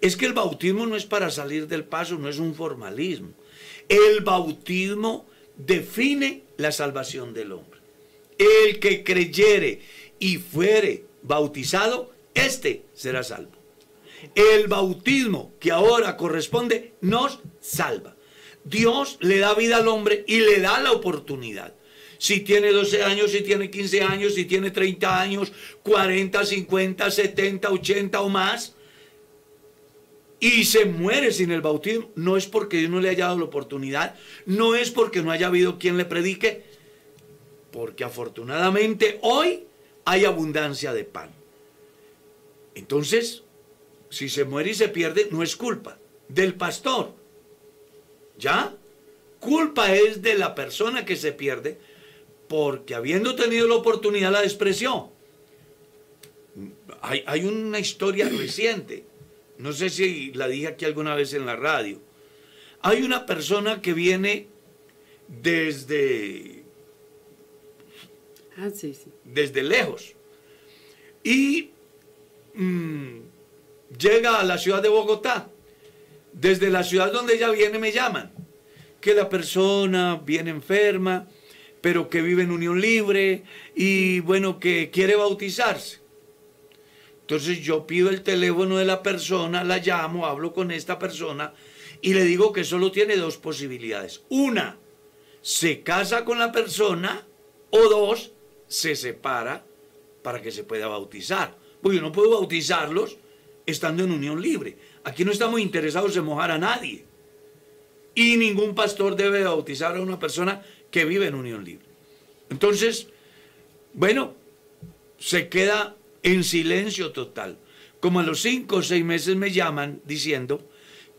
Es que el bautismo no es para salir del paso, no es un formalismo. El bautismo define la salvación del hombre. El que creyere y fuere bautizado, éste será salvo. El bautismo que ahora corresponde nos salva. Dios le da vida al hombre y le da la oportunidad. Si tiene 12 años, si tiene 15 años, si tiene 30 años, 40, 50, 70, 80 o más, y se muere sin el bautismo, no es porque Dios no le haya dado la oportunidad, no es porque no haya habido quien le predique, porque afortunadamente hoy hay abundancia de pan. Entonces, si se muere y se pierde, no es culpa del pastor. ¿Ya? Culpa es de la persona que se pierde porque habiendo tenido la oportunidad la despreció. Hay, hay una historia reciente no sé si la dije aquí alguna vez en la radio. Hay una persona que viene desde, ah, desde lejos y mm, llega a la ciudad de Bogotá. Desde la ciudad donde ella viene me llaman que la persona viene enferma, pero que vive en unión libre y bueno, que quiere bautizarse. Entonces yo pido el teléfono de la persona, la llamo, hablo con esta persona y le digo que solo tiene dos posibilidades. Una, se casa con la persona o dos, se separa para que se pueda bautizar. Porque yo no puedo bautizarlos estando en unión libre. Aquí no estamos interesados en mojar a nadie. Y ningún pastor debe bautizar a una persona que vive en unión libre. Entonces, bueno, se queda en silencio total. Como a los cinco o seis meses me llaman diciendo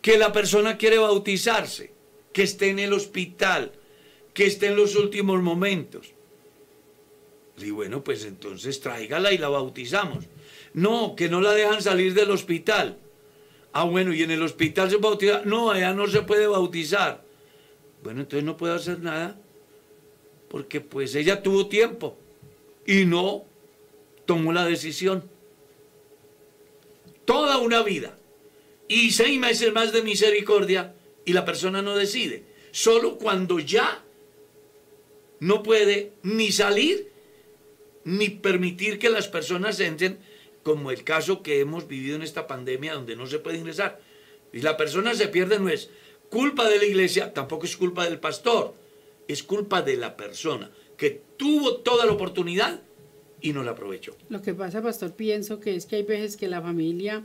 que la persona quiere bautizarse, que esté en el hospital, que esté en los últimos momentos. Y bueno, pues entonces tráigala y la bautizamos. No, que no la dejan salir del hospital. Ah, bueno, y en el hospital se bautiza. No, allá no se puede bautizar. Bueno, entonces no puedo hacer nada. Porque pues ella tuvo tiempo. Y no tomó la decisión. Toda una vida. Y seis meses más de misericordia y la persona no decide. Solo cuando ya no puede ni salir ni permitir que las personas entren, como el caso que hemos vivido en esta pandemia donde no se puede ingresar. Y la persona se pierde no es culpa de la iglesia, tampoco es culpa del pastor, es culpa de la persona que tuvo toda la oportunidad y no la aprovechó. Lo que pasa, pastor, pienso que es que hay veces que la familia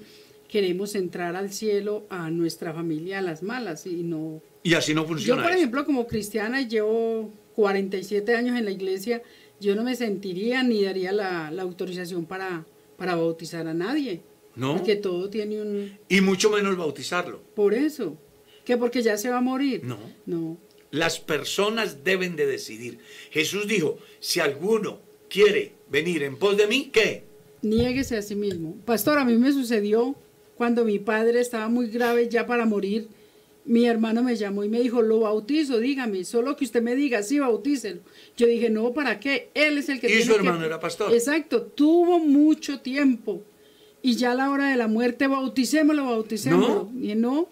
queremos entrar al cielo a nuestra familia a las malas y no... Y así no funciona. Yo, por ejemplo, como cristiana, llevo 47 años en la iglesia, yo no me sentiría ni daría la, autorización para, para bautizar a nadie. No. Porque todo tiene un... Y mucho menos bautizarlo. Por eso. Que porque ya se va a morir. No. No. Las personas deben de decidir. Jesús dijo, si alguno quiere venir en pos de mí, ¿qué? Niéguese a sí mismo. Pastor, a mí me sucedió cuando mi padre estaba muy grave ya para morir mi hermano me llamó y me dijo, lo bautizo, dígame, solo que usted me diga, sí, bautícelo. Yo dije, no, ¿para qué? Él es el que Y tiene su que-". hermano era pastor. Exacto, tuvo mucho tiempo. Y ya a la hora de la muerte, bauticémoslo, bauticémoslo. Y no,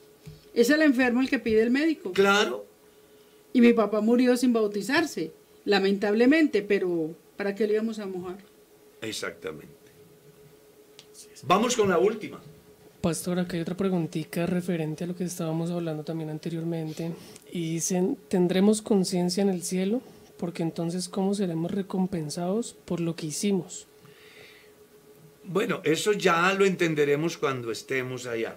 es el enfermo el que pide el médico. Claro. Y mi papá murió sin bautizarse, lamentablemente, pero ¿para qué le íbamos a mojar? Exactamente. Vamos con la última. Pastor, acá hay otra preguntita referente a lo que estábamos hablando también anteriormente. Y dicen, ¿tendremos conciencia en el cielo? Porque entonces, ¿cómo seremos recompensados por lo que hicimos? Bueno, eso ya lo entenderemos cuando estemos allá.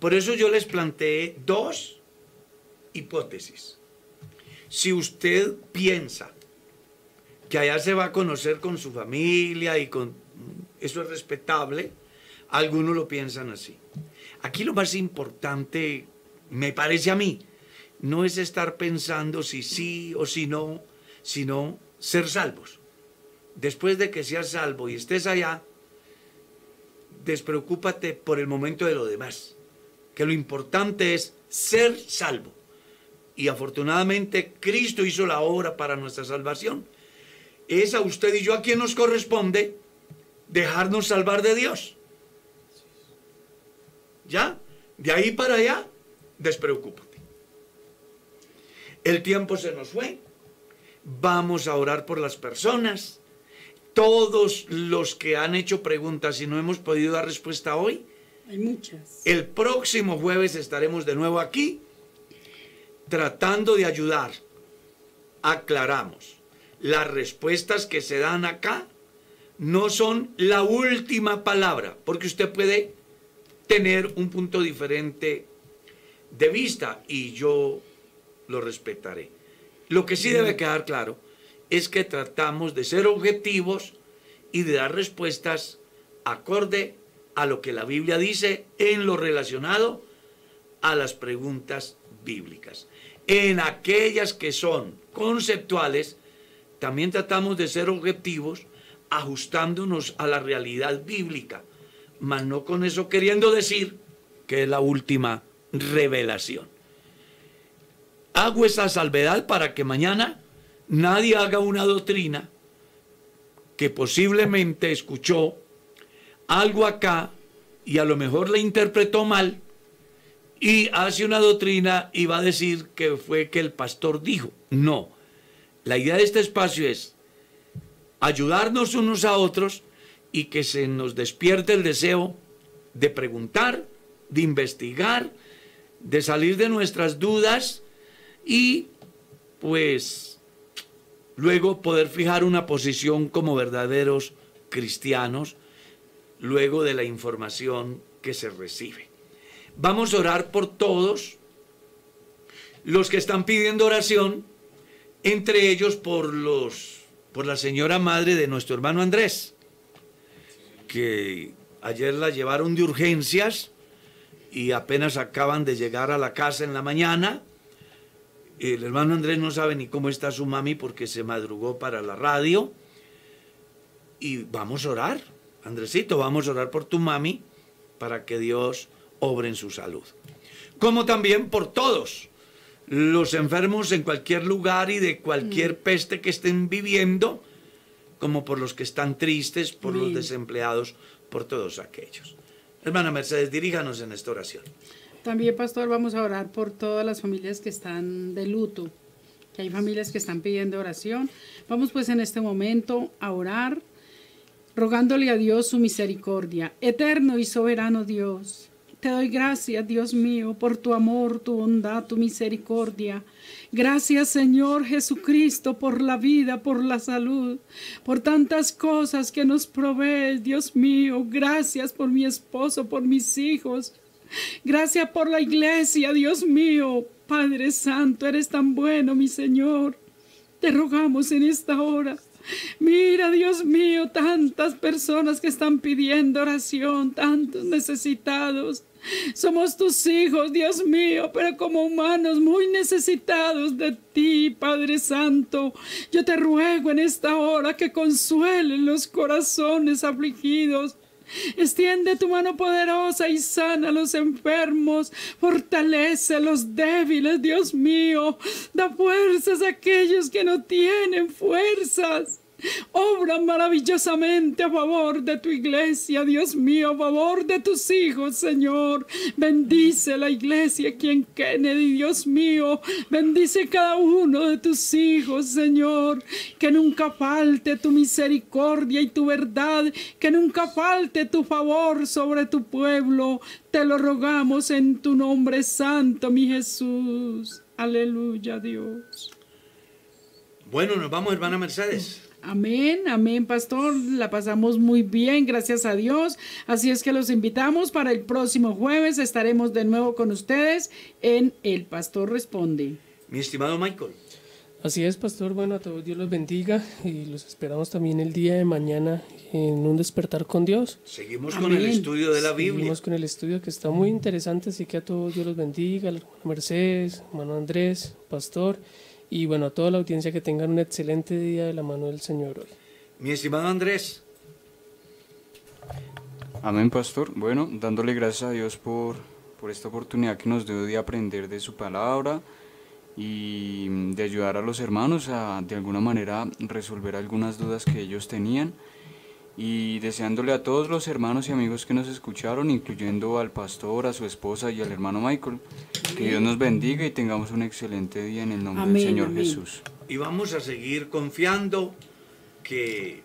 Por eso yo les planteé dos hipótesis. Si usted piensa que allá se va a conocer con su familia y con eso es respetable, algunos lo piensan así. Aquí lo más importante, me parece a mí, no es estar pensando si sí o si no, sino ser salvos. Después de que seas salvo y estés allá, despreocúpate por el momento de lo demás, que lo importante es ser salvo. Y afortunadamente Cristo hizo la obra para nuestra salvación. Es a usted y yo a quien nos corresponde dejarnos salvar de Dios. ¿Ya? De ahí para allá, despreocúpate. El tiempo se nos fue. Vamos a orar por las personas. Todos los que han hecho preguntas y no hemos podido dar respuesta hoy, Hay muchas. el próximo jueves estaremos de nuevo aquí tratando de ayudar. Aclaramos, las respuestas que se dan acá no son la última palabra, porque usted puede tener un punto diferente de vista y yo lo respetaré. Lo que sí debe quedar claro es que tratamos de ser objetivos y de dar respuestas acorde a lo que la Biblia dice en lo relacionado a las preguntas bíblicas. En aquellas que son conceptuales, también tratamos de ser objetivos ajustándonos a la realidad bíblica, mas no con eso queriendo decir que es la última revelación. Hago esa salvedad para que mañana nadie haga una doctrina que posiblemente escuchó algo acá y a lo mejor la interpretó mal y hace una doctrina y va a decir que fue que el pastor dijo. No, la idea de este espacio es ayudarnos unos a otros y que se nos despierte el deseo de preguntar, de investigar, de salir de nuestras dudas y pues luego poder fijar una posición como verdaderos cristianos luego de la información que se recibe. Vamos a orar por todos los que están pidiendo oración, entre ellos por los por la señora madre de nuestro hermano Andrés, que ayer la llevaron de urgencias y apenas acaban de llegar a la casa en la mañana. El hermano Andrés no sabe ni cómo está su mami porque se madrugó para la radio. Y vamos a orar, Andresito, vamos a orar por tu mami para que Dios obre en su salud. Como también por todos los enfermos en cualquier lugar y de cualquier peste que estén viviendo, como por los que están tristes, por los desempleados, por todos aquellos. Hermana Mercedes, diríjanos en esta oración. También, pastor, vamos a orar por todas las familias que están de luto, que hay familias que están pidiendo oración. Vamos pues en este momento a orar, rogándole a Dios su misericordia. Eterno y soberano Dios, te doy gracias, Dios mío, por tu amor, tu bondad, tu misericordia. Gracias, Señor Jesucristo, por la vida, por la salud, por tantas cosas que nos provees, Dios mío. Gracias por mi esposo, por mis hijos. Gracias por la iglesia, Dios mío. Padre Santo, eres tan bueno, mi Señor. Te rogamos en esta hora. Mira, Dios mío, tantas personas que están pidiendo oración, tantos necesitados. Somos tus hijos, Dios mío, pero como humanos muy necesitados de ti, Padre Santo. Yo te ruego en esta hora que consuelen los corazones afligidos. Extiende tu mano poderosa y sana a los enfermos. Fortalece a los débiles, Dios mío. Da fuerzas a aquellos que no tienen fuerzas. Obra maravillosamente a favor de tu iglesia, Dios mío, a favor de tus hijos, Señor. Bendice la iglesia aquí en Kennedy, Dios mío. Bendice cada uno de tus hijos, Señor. Que nunca falte tu misericordia y tu verdad. Que nunca falte tu favor sobre tu pueblo. Te lo rogamos en tu nombre santo, mi Jesús. Aleluya, Dios. Bueno, nos vamos, hermana Mercedes. Amén, amén, pastor. La pasamos muy bien, gracias a Dios. Así es que los invitamos para el próximo jueves. Estaremos de nuevo con ustedes en El Pastor Responde. Mi estimado Michael. Así es, pastor. Bueno, a todos Dios los bendiga y los esperamos también el día de mañana en un despertar con Dios. Seguimos con el estudio de la Biblia. Seguimos con el estudio que está muy interesante, así que a todos Dios los bendiga. Hermano Mercedes, hermano Andrés, pastor y bueno, a toda la audiencia que tengan un excelente día de la mano del Señor hoy. Mi estimado Andrés. Amén, pastor. Bueno, dándole gracias a Dios por, por esta oportunidad que nos dio de aprender de su palabra y de ayudar a los hermanos a de alguna manera resolver algunas dudas que ellos tenían y deseándole a todos los hermanos y amigos que nos escucharon, incluyendo al pastor, a su esposa y al hermano Michael, que Dios nos bendiga y tengamos un excelente día en el nombre del Señor Jesús. Y vamos a seguir confiando que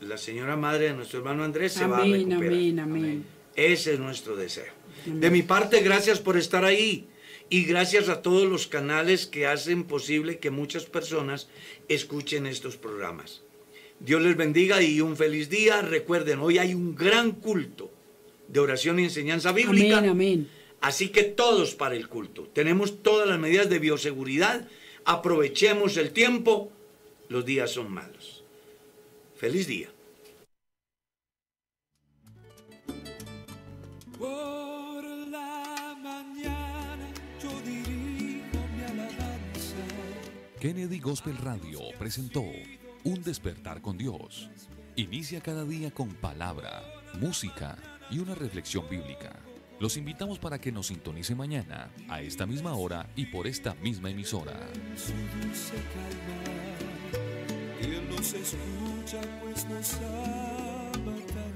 la señora madre de nuestro hermano Andrés se va a recuperar. Amén, amén. Ese es nuestro deseo. De mi parte, gracias por estar ahí. Y gracias a todos los canales que hacen posible que muchas personas escuchen estos programas. Dios les bendiga y un feliz día. Recuerden, hoy hay un gran culto de oración y enseñanza bíblica. Amén, amén. Así que todos para el culto. Tenemos todas las medidas de bioseguridad. Aprovechemos el tiempo. Los días son malos. Feliz día. Por la mañana yo dirijo mi alabanza. Kennedy Gospel Radio presentó Un despertar con Dios. Inicia cada día con palabra, música y una reflexión bíblica. Los invitamos para que nos sintonice mañana, a esta misma hora y por esta misma emisora. Él nos escucha, pues nos ama tanto.